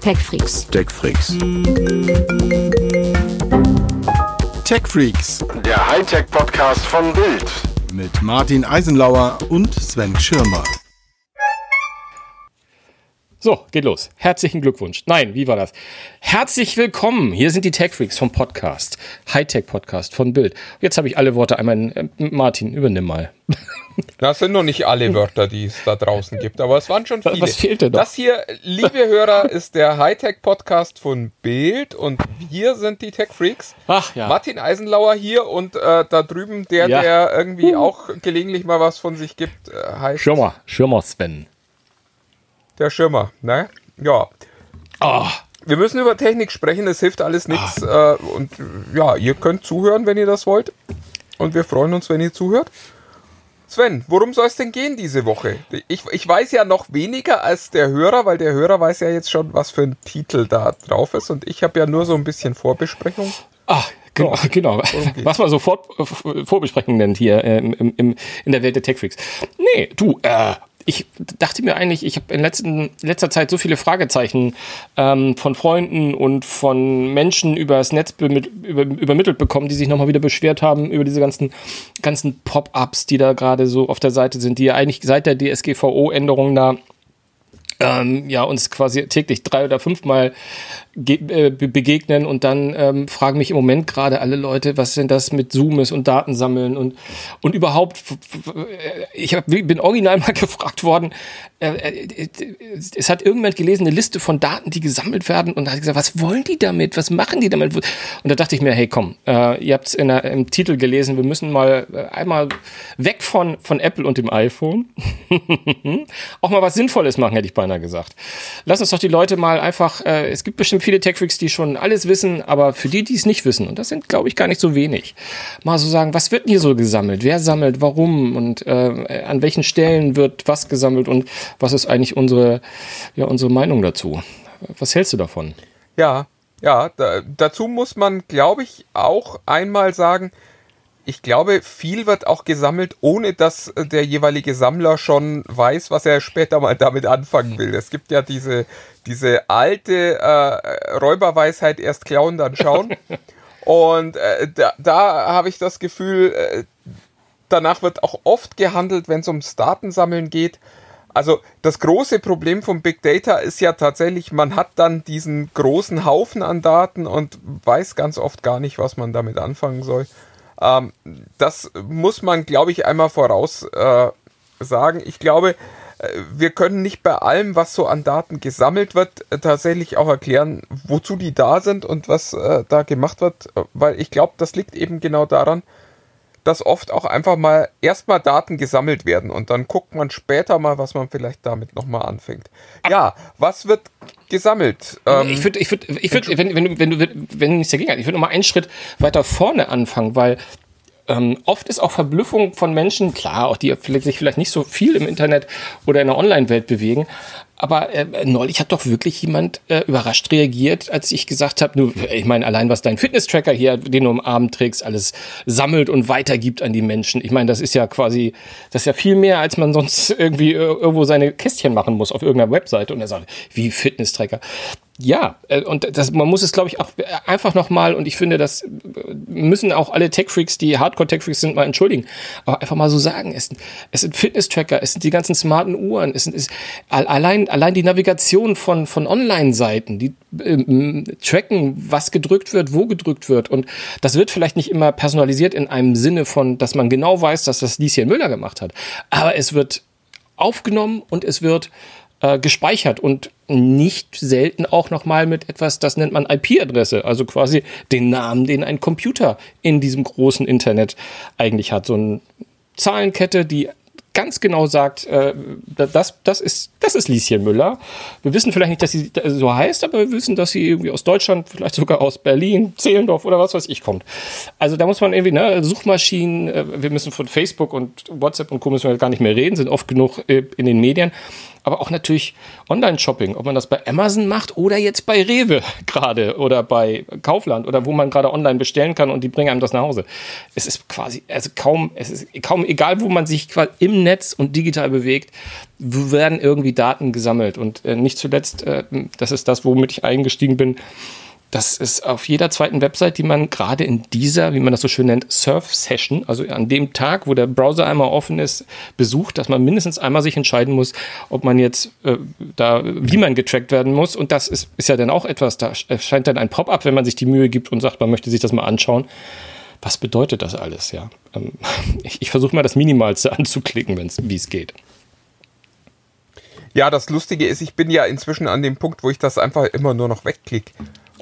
TechFreaks. TechFreaks. TechFreaks Der Hightech-Podcast von Bild. mit Martin Eisenlauer und Sven Schirmer. So, geht los. Herzlichen Glückwunsch. Nein, wie war das? Herzlich willkommen. Hier sind die Tech Freaks vom Podcast. Hightech Podcast von Bild. Jetzt habe ich alle Worte einmal in, äh, Martin, übernimm mal. Das sind noch nicht alle Wörter, die es da draußen gibt, aber es waren schon viele. Was fehlte noch? Das hier, liebe Hörer, ist der Hightech-Podcast von Bild und wir sind die Tech Freaks. Ach ja. Martin Eisenlauer hier und äh, da drüben der, Ja. der irgendwie auch gelegentlich mal was von sich gibt, äh, heißt Schirmer, Schirmer Sven. Der Schirmer. Ne? Ja. Ah, Wir müssen über Technik sprechen, es hilft alles nichts. Äh, und ja, ihr könnt zuhören, wenn ihr das wollt. Und wir freuen uns, wenn ihr zuhört. Sven, worum soll es denn gehen diese Woche? Ich, ich weiß ja noch weniger als der Hörer, weil der Hörer weiß ja jetzt schon, was für ein Titel da drauf ist. Und ich habe ja nur so ein bisschen Vorbesprechung. ah genau, genau. Was man sofort Vorbesprechungen nennt hier äh, im, im, im, in der Welt der Tech Freaks. Nee, du, äh, ich dachte mir eigentlich, ich habe in letzten, letzter Zeit so viele Fragezeichen ähm, von Freunden und von Menschen übers Netz über, übermittelt bekommen, die sich nochmal wieder beschwert haben über diese ganzen, ganzen Pop-ups, die da gerade so auf der Seite sind, die ja eigentlich seit der DSGVO-Änderung da ähm, ja, uns quasi täglich drei oder fünfmal äh, be- begegnen und dann ähm, fragen mich im Moment gerade alle Leute, was denn das mit Zoom ist und Datensammeln und, und überhaupt, äh, ich hab, bin original mal gefragt worden, äh, äh, es hat irgendjemand gelesen, eine Liste von Daten, die gesammelt werden und hat gesagt, was wollen die damit, was machen die damit? Und da dachte ich mir, hey komm, äh, ihr habt es im Titel gelesen, wir müssen mal äh, einmal weg von, von Apple und dem iPhone auch mal was Sinnvolles machen, hätte ich beinahe gesagt. Lass uns doch die Leute mal einfach, es gibt bestimmt viele Tech-Freaks, die schon alles wissen, aber für die, die es nicht wissen, und das sind, glaube ich, gar nicht so wenig, mal so sagen, was wird denn hier so gesammelt? Wer sammelt, warum und äh, an welchen Stellen wird was gesammelt und was ist eigentlich unsere, ja, unsere Meinung dazu? Was hältst du davon? Ja, ja, da, dazu muss man, glaube ich, auch einmal sagen, ich glaube, viel wird auch gesammelt, ohne dass äh, der jeweilige Sammler schon weiß, was er später mal damit anfangen will. Es gibt ja diese, diese alte äh, Räuberweisheit, erst klauen, dann schauen. Und äh, da, da habe ich das Gefühl, äh, danach wird auch oft gehandelt, wenn es ums Datensammeln geht. Also das große Problem von Big Data ist ja tatsächlich, man hat dann diesen großen Haufen an Daten und weiß ganz oft gar nicht, was man damit anfangen soll. Ähm, das muss man, glaube ich, einmal voraus äh, sagen. Ich glaube, äh, wir können nicht bei allem, was so an Daten gesammelt wird, äh, tatsächlich auch erklären, wozu die da sind und was äh, da gemacht wird, äh, weil ich glaube, das liegt eben genau daran, dass oft auch einfach mal erstmal Daten gesammelt werden und dann guckt man später mal, was man vielleicht damit nochmal anfängt. Ja, was wird gesammelt? Ähm, ich würde, ich würde, ich würde, wenn, wenn du, wenn du, wenn nichts dagegen hast, ich würde noch mal einen Schritt weiter vorne anfangen, weil ähm, oft ist auch Verblüffung von Menschen, klar, auch die sich vielleicht nicht so viel im Internet oder in der Online-Welt bewegen, aber äh, neulich hat doch wirklich jemand äh, überrascht reagiert, als ich gesagt habe, nur, ich meine, allein was dein Fitness-Tracker hier, den du am Abend trägst, alles sammelt und weitergibt an die Menschen. Ich meine, das ist ja quasi, das ist ja viel mehr, als man sonst irgendwie äh, irgendwo seine Kästchen machen muss auf irgendeiner Webseite. Und er sagt, wie Fitness-Tracker. Ja, äh, und das, man muss es, glaube ich, auch einfach nochmal, und ich finde, das müssen auch alle Tech-Freaks, die Hardcore-Tech-Freaks sind, mal entschuldigen, aber einfach mal so sagen, es, es sind Fitness-Tracker, es sind die ganzen smarten Uhren, es sind es, allein, allein die Navigation von, von Online-Seiten, die ähm, tracken, was gedrückt wird, wo gedrückt wird. Und das wird vielleicht nicht immer personalisiert in einem Sinne von, dass man genau weiß, dass das Lieschen Müller gemacht hat, aber es wird aufgenommen und es wird äh, gespeichert und nicht selten auch nochmal mit etwas, das nennt man IP-Adresse, also quasi den Namen, den ein Computer in diesem großen Internet eigentlich hat. So eine Zahlenkette, die ganz genau sagt, äh, das, das, ist, das ist Lieschen Müller. Wir wissen vielleicht nicht, dass sie so heißt, aber wir wissen, dass sie irgendwie aus Deutschland, vielleicht sogar aus Berlin, Zehlendorf oder was weiß ich kommt. Also da muss man irgendwie, ne, Suchmaschinen, äh, wir müssen von Facebook und WhatsApp und Co. müssen wir gar nicht mehr reden, sind oft genug äh, in den Medien. Aber auch natürlich Online-Shopping, ob man das bei Amazon macht oder jetzt bei Rewe gerade oder bei Kaufland oder wo man gerade online bestellen kann und die bringen einem das nach Hause. Es ist quasi, also kaum, es ist kaum egal, wo man sich quasi im im Netz und digital bewegt, werden irgendwie Daten gesammelt. Und äh, nicht zuletzt, äh, das ist das, womit ich eingestiegen bin, das ist auf jeder zweiten Website, die man gerade in dieser, wie man das so schön nennt, Surf-Session, also an dem Tag, wo der Browser einmal offen ist, besucht, dass man mindestens einmal sich entscheiden muss, ob man jetzt äh, da, wie man getrackt werden muss. Und das ist, ist ja dann auch etwas, da erscheint dann ein Pop-up, wenn man sich die Mühe gibt und sagt, man möchte sich das mal anschauen. Was bedeutet das alles, ja? Ähm, ich, ich versuche mal das Minimalste anzuklicken, wie es geht. Ja, das Lustige ist, ich bin ja inzwischen an dem Punkt, wo ich das einfach immer nur noch wegklicke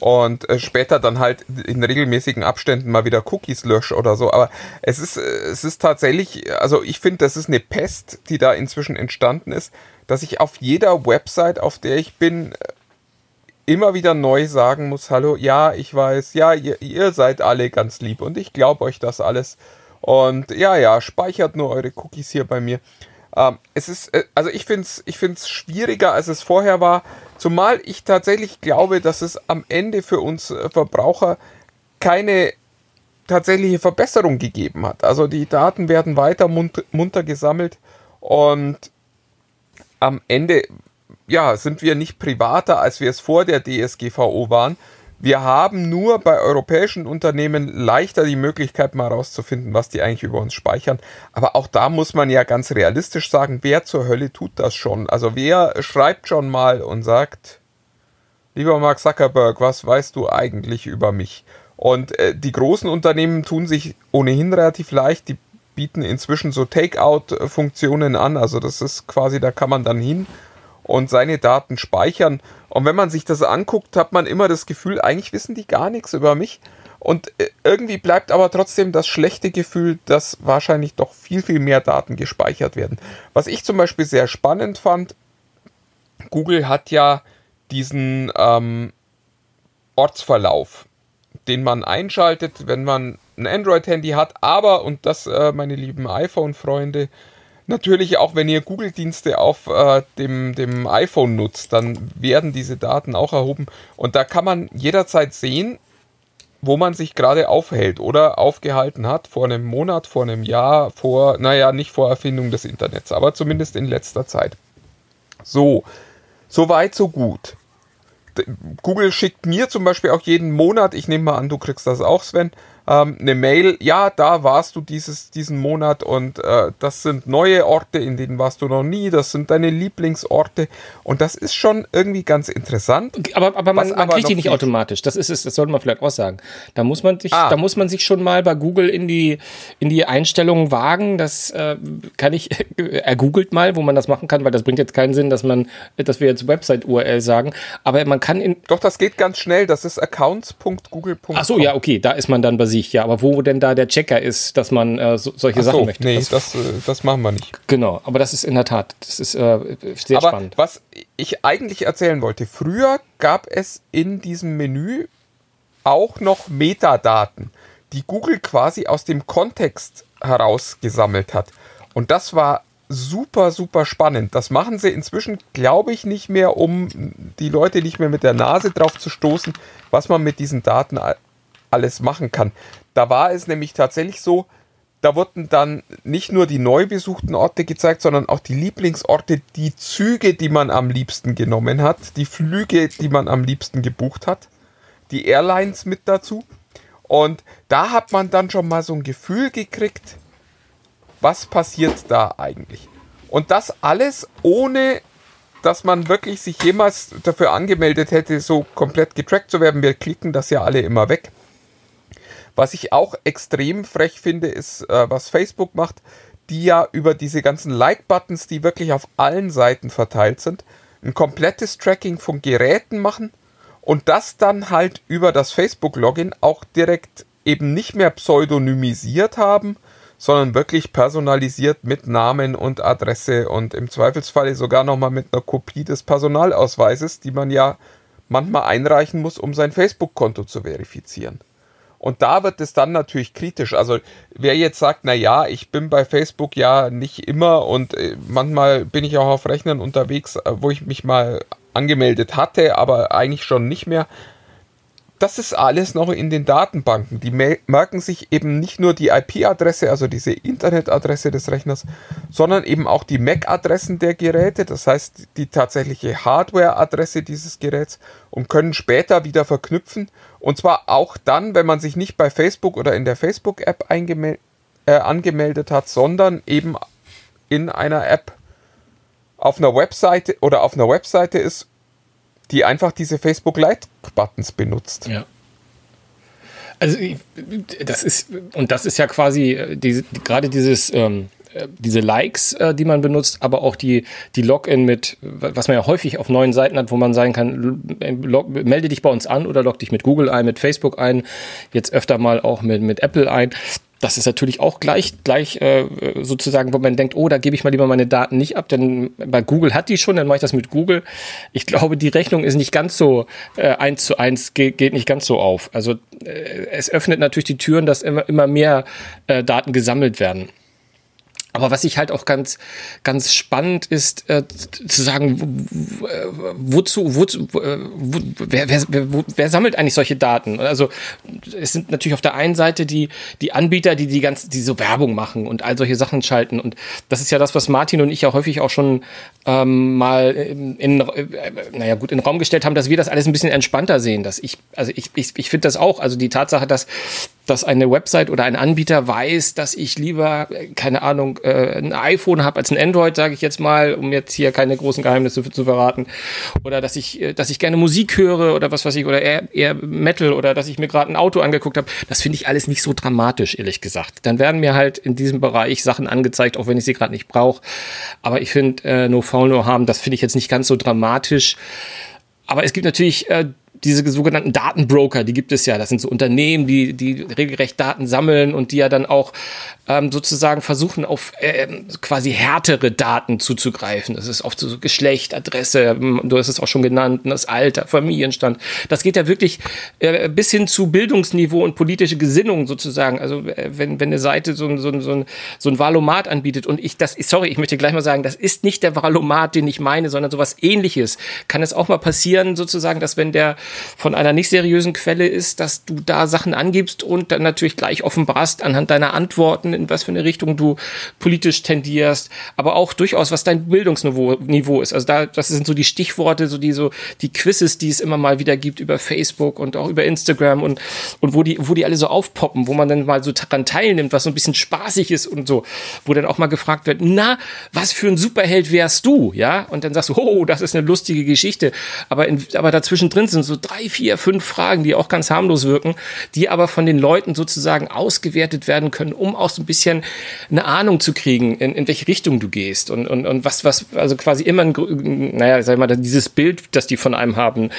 und äh, später dann halt in regelmäßigen Abständen mal wieder Cookies lösche oder so. Aber es ist, äh, es ist tatsächlich, also ich finde, das ist eine Pest, die da inzwischen entstanden ist, dass ich auf jeder Website, auf der ich bin, äh, immer wieder neu sagen muss, hallo, ja, ich weiß, ja, ihr, ihr seid alle ganz lieb und ich glaube euch das alles. Und ja, ja, speichert nur eure Cookies hier bei mir. Ähm, es ist, äh, also ich finde es ich find's schwieriger, als es vorher war, zumal ich tatsächlich glaube, dass es am Ende für uns äh, Verbraucher keine tatsächliche Verbesserung gegeben hat. Also die Daten werden weiter munter, munter gesammelt und am Ende ja, sind wir nicht privater, als wir es vor der DSGVO waren. Wir haben nur bei europäischen Unternehmen leichter die Möglichkeit, mal herauszufinden, was die eigentlich über uns speichern. Aber auch da muss man ja ganz realistisch sagen, wer zur Hölle tut das schon? Also wer schreibt schon mal und sagt, lieber Mark Zuckerberg, was weißt du eigentlich über mich? Und äh, die großen Unternehmen tun sich ohnehin relativ leicht. Die bieten inzwischen so Takeout-Funktionen an. Also das ist quasi, da kann man dann hin und seine Daten speichern. Und wenn man sich das anguckt, hat man immer das Gefühl, eigentlich wissen die gar nichts über mich. Und äh, irgendwie bleibt aber trotzdem das schlechte Gefühl, dass wahrscheinlich doch viel, viel mehr Daten gespeichert werden. Was ich zum Beispiel sehr spannend fand, Google hat ja diesen ähm, Ortsverlauf, den man einschaltet, wenn man ein Android-Handy hat, aber, und das, äh, meine lieben iPhone-Freunde, Natürlich auch, wenn ihr Google-Dienste auf äh, dem, dem iPhone nutzt, dann werden diese Daten auch erhoben. Und da kann man jederzeit sehen, wo man sich gerade aufhält oder aufgehalten hat, vor einem Monat, vor einem Jahr, vor, naja, nicht vor Erfindung des Internets, aber zumindest in letzter Zeit. So, so weit, so gut. Google schickt mir zum Beispiel auch jeden Monat, ich nehme mal an, du kriegst das auch, Sven, ähm, eine Mail, ja, da warst du dieses, diesen Monat und äh, das sind neue Orte, in denen warst du noch nie, das sind deine Lieblingsorte und das ist schon irgendwie ganz interessant. Aber, aber man, man kriegt die nicht automatisch, das ist es, das sollte man vielleicht auch sagen. Da muss man sich, ah. da muss man sich schon mal bei Google in die, in die Einstellungen wagen, das äh, kann ich, er googelt mal, wo man das machen kann, weil das bringt jetzt keinen Sinn, dass man, dass wir jetzt Website-URL sagen, aber man kann in... Doch, das geht ganz schnell, das ist accounts.google.com. Ach so, ja, okay, da ist man dann basiert sich, ja. Aber wo denn da der Checker ist, dass man äh, so, solche so, Sachen möchte. Nee, das, das, äh, das, machen wir nicht. Genau, aber das ist in der Tat, das ist äh, sehr aber spannend. Was ich eigentlich erzählen wollte, früher gab es in diesem Menü auch noch Metadaten, die Google quasi aus dem Kontext herausgesammelt hat. Und das war super, super spannend. Das machen sie inzwischen, glaube ich, nicht mehr, um die Leute nicht mehr mit der Nase drauf zu stoßen, was man mit diesen Daten alles machen kann. Da war es nämlich tatsächlich so, da wurden dann nicht nur die neu besuchten Orte gezeigt, sondern auch die Lieblingsorte, die Züge, die man am liebsten genommen hat, die Flüge, die man am liebsten gebucht hat, die Airlines mit dazu. Und da hat man dann schon mal so ein Gefühl gekriegt, was passiert da eigentlich. Und das alles ohne, dass man wirklich sich jemals dafür angemeldet hätte, so komplett getrackt zu werden. Wir klicken das ja alle immer weg. Was ich auch extrem frech finde, ist, äh, was Facebook macht, die ja über diese ganzen Like-Buttons, die wirklich auf allen Seiten verteilt sind, ein komplettes Tracking von Geräten machen und das dann halt über das Facebook-Login auch direkt eben nicht mehr pseudonymisiert haben, sondern wirklich personalisiert mit Namen und Adresse und im Zweifelsfalle sogar nochmal mit einer Kopie des Personalausweises, die man ja manchmal einreichen muss, um sein Facebook-Konto zu verifizieren. Und da wird es dann natürlich kritisch. Also wer jetzt sagt, na ja, ich bin bei Facebook ja nicht immer und äh, manchmal bin ich auch auf Rechnern unterwegs, äh, wo ich mich mal angemeldet hatte, aber eigentlich schon nicht mehr. Das ist alles noch in den Datenbanken. Die merken sich eben nicht nur die IP-Adresse, also diese Internetadresse des Rechners, sondern eben auch die MAC-Adressen der Geräte, das heißt die tatsächliche Hardware-Adresse dieses Geräts und können später wieder verknüpfen. Und zwar auch dann, wenn man sich nicht bei Facebook oder in der Facebook-App äh, angemeldet hat, sondern eben in einer App auf einer Webseite oder auf einer Webseite ist die einfach diese Facebook-Like-Buttons benutzt. Ja. Also das ist, und das ist ja quasi äh, diese, gerade dieses, ähm, äh, diese Likes, äh, die man benutzt, aber auch die, die Login mit, was man ja häufig auf neuen Seiten hat, wo man sagen kann, log, melde dich bei uns an oder log dich mit Google ein, mit Facebook ein, jetzt öfter mal auch mit, mit Apple ein das ist natürlich auch gleich, gleich äh, sozusagen, wo man denkt, oh, da gebe ich mal lieber meine Daten nicht ab, denn bei Google hat die schon, dann mache ich das mit Google. Ich glaube, die Rechnung ist nicht ganz so äh, eins zu eins, geht, geht nicht ganz so auf. Also äh, es öffnet natürlich die Türen, dass immer, immer mehr äh, Daten gesammelt werden. Aber was ich halt auch ganz, ganz spannend ist, äh, zu sagen, wozu, wozu, äh, wo, wer, wer, wer, wer, sammelt eigentlich solche Daten? Also es sind natürlich auf der einen Seite die, die Anbieter, die die ganz, die so Werbung machen und all solche Sachen schalten. Und das ist ja das, was Martin und ich ja häufig auch schon ähm, mal in, in äh, naja gut, in den Raum gestellt haben, dass wir das alles ein bisschen entspannter sehen. Dass ich, also ich, ich, ich finde das auch. Also die Tatsache, dass dass eine Website oder ein Anbieter weiß, dass ich lieber, keine Ahnung, äh, ein iPhone habe als ein Android, sage ich jetzt mal, um jetzt hier keine großen Geheimnisse zu, zu, verraten. Oder dass ich, äh, dass ich gerne Musik höre oder was weiß ich, oder eher, eher Metal oder dass ich mir gerade ein Auto angeguckt habe. Das finde ich alles nicht so dramatisch, ehrlich gesagt. Dann werden mir halt in diesem Bereich Sachen angezeigt, auch wenn ich sie gerade nicht brauche. Aber ich finde, äh, No Foul, No Harm, das finde ich jetzt nicht ganz so dramatisch. Aber es gibt natürlich äh, diese sogenannten Datenbroker, die gibt es ja. Das sind so Unternehmen, die, die regelrecht Daten sammeln und die ja dann auch ähm, sozusagen versuchen, auf äh, quasi härtere Daten zuzugreifen. Das ist oft so Geschlecht, Adresse, du hast es auch schon genannt, das Alter, Familienstand. Das geht ja wirklich äh, bis hin zu Bildungsniveau und politische Gesinnung sozusagen. Also äh, wenn, wenn eine Seite so, so, so, ein, so ein Valomat anbietet und ich das, sorry, ich möchte gleich mal sagen, das ist nicht der Valomat, den ich meine, sondern sowas ähnliches. Kann es auch mal passieren, sozusagen, dass wenn der von einer nicht seriösen Quelle ist, dass du da Sachen angibst und dann natürlich gleich offenbarst anhand deiner Antworten, in was für eine Richtung du politisch tendierst, aber auch durchaus, was dein Bildungsniveau Niveau ist. Also da, das sind so die Stichworte, so die, so die Quizzes, die es immer mal wieder gibt über Facebook und auch über Instagram und, und wo die, wo die alle so aufpoppen, wo man dann mal so daran teilnimmt, was so ein bisschen spaßig ist und so, wo dann auch mal gefragt wird, na, was für ein Superheld wärst du? Ja, und dann sagst du, oh, das ist eine lustige Geschichte. Aber, in, aber dazwischen drin sind so drei, vier, fünf Fragen, die auch ganz harmlos wirken, die aber von den Leuten sozusagen ausgewertet werden können, um auch so ein bisschen eine Ahnung zu kriegen, in, in welche Richtung du gehst und, und, und was, was, also quasi immer, ein, naja, sag ich mal, dieses Bild, das die von einem haben,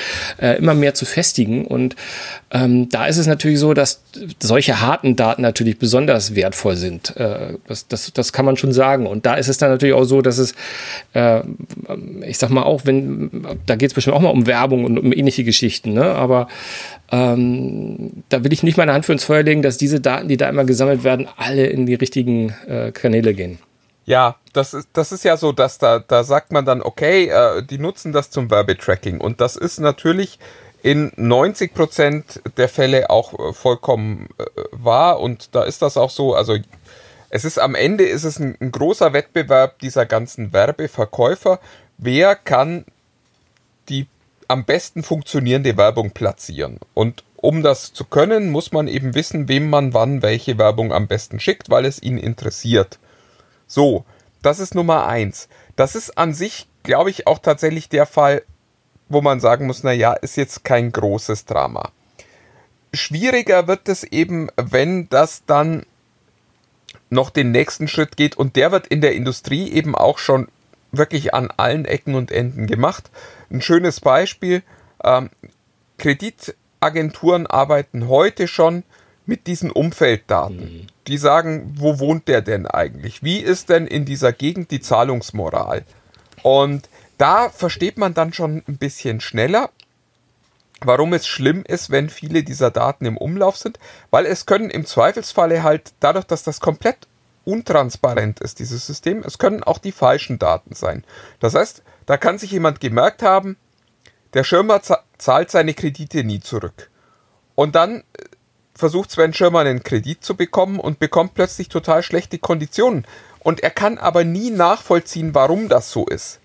äh, immer mehr zu festigen. Und ähm, da ist es natürlich so, dass solche harten Daten natürlich besonders wertvoll sind. Äh, das, das, das kann man schon sagen. Und da ist es dann natürlich auch so, dass es, äh, ich sag mal auch, wenn, da geht es bestimmt auch mal um Werbung und um ähnliche Geschichten, ne? aber ähm, da will ich nicht meine Hand für ins Feuer legen, dass diese Daten, die da immer gesammelt werden, alle in die richtigen äh, Kanäle gehen. Ja, das ist, das ist ja so, dass da, da sagt man dann, okay, äh, die nutzen das zum Werbetracking. Und das ist natürlich in 90 Prozent der Fälle auch äh, vollkommen äh, wahr. Und da ist das auch so, also es ist am Ende ist es ein, ein großer Wettbewerb dieser ganzen Werbeverkäufer. Wer kann am besten funktionierende Werbung platzieren. Und um das zu können, muss man eben wissen, wem man wann welche Werbung am besten schickt, weil es ihn interessiert. So, das ist Nummer eins. Das ist an sich, glaube ich, auch tatsächlich der Fall, wo man sagen muss, na ja, ist jetzt kein großes Drama. Schwieriger wird es eben, wenn das dann noch den nächsten Schritt geht und der wird in der Industrie eben auch schon wirklich an allen Ecken und Enden gemacht. Ein schönes Beispiel, ähm, Kreditagenturen arbeiten heute schon mit diesen Umfelddaten. Mhm. Die sagen, wo wohnt der denn eigentlich? Wie ist denn in dieser Gegend die Zahlungsmoral? Und da versteht man dann schon ein bisschen schneller, warum es schlimm ist, wenn viele dieser Daten im Umlauf sind, weil es können im Zweifelsfalle halt dadurch, dass das komplett untransparent ist, dieses System. Es können auch die falschen Daten sein. Das heißt, da kann sich jemand gemerkt haben, der Schirmer zahlt seine Kredite nie zurück. Und dann versucht Sven Schirmer einen Kredit zu bekommen und bekommt plötzlich total schlechte Konditionen. Und er kann aber nie nachvollziehen, warum das so ist.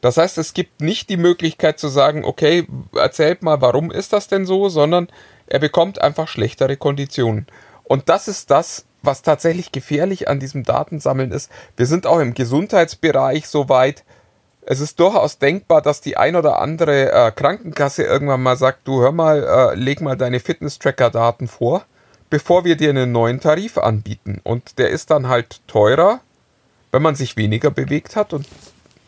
Das heißt, es gibt nicht die Möglichkeit zu sagen, okay, erzählt mal, warum ist das denn so, sondern er bekommt einfach schlechtere Konditionen. Und das ist das, was tatsächlich gefährlich an diesem Datensammeln ist. Wir sind auch im Gesundheitsbereich so weit. Es ist durchaus denkbar, dass die ein oder andere äh, Krankenkasse irgendwann mal sagt, du hör mal, äh, leg mal deine Fitness-Tracker-Daten vor, bevor wir dir einen neuen Tarif anbieten. Und der ist dann halt teurer, wenn man sich weniger bewegt hat und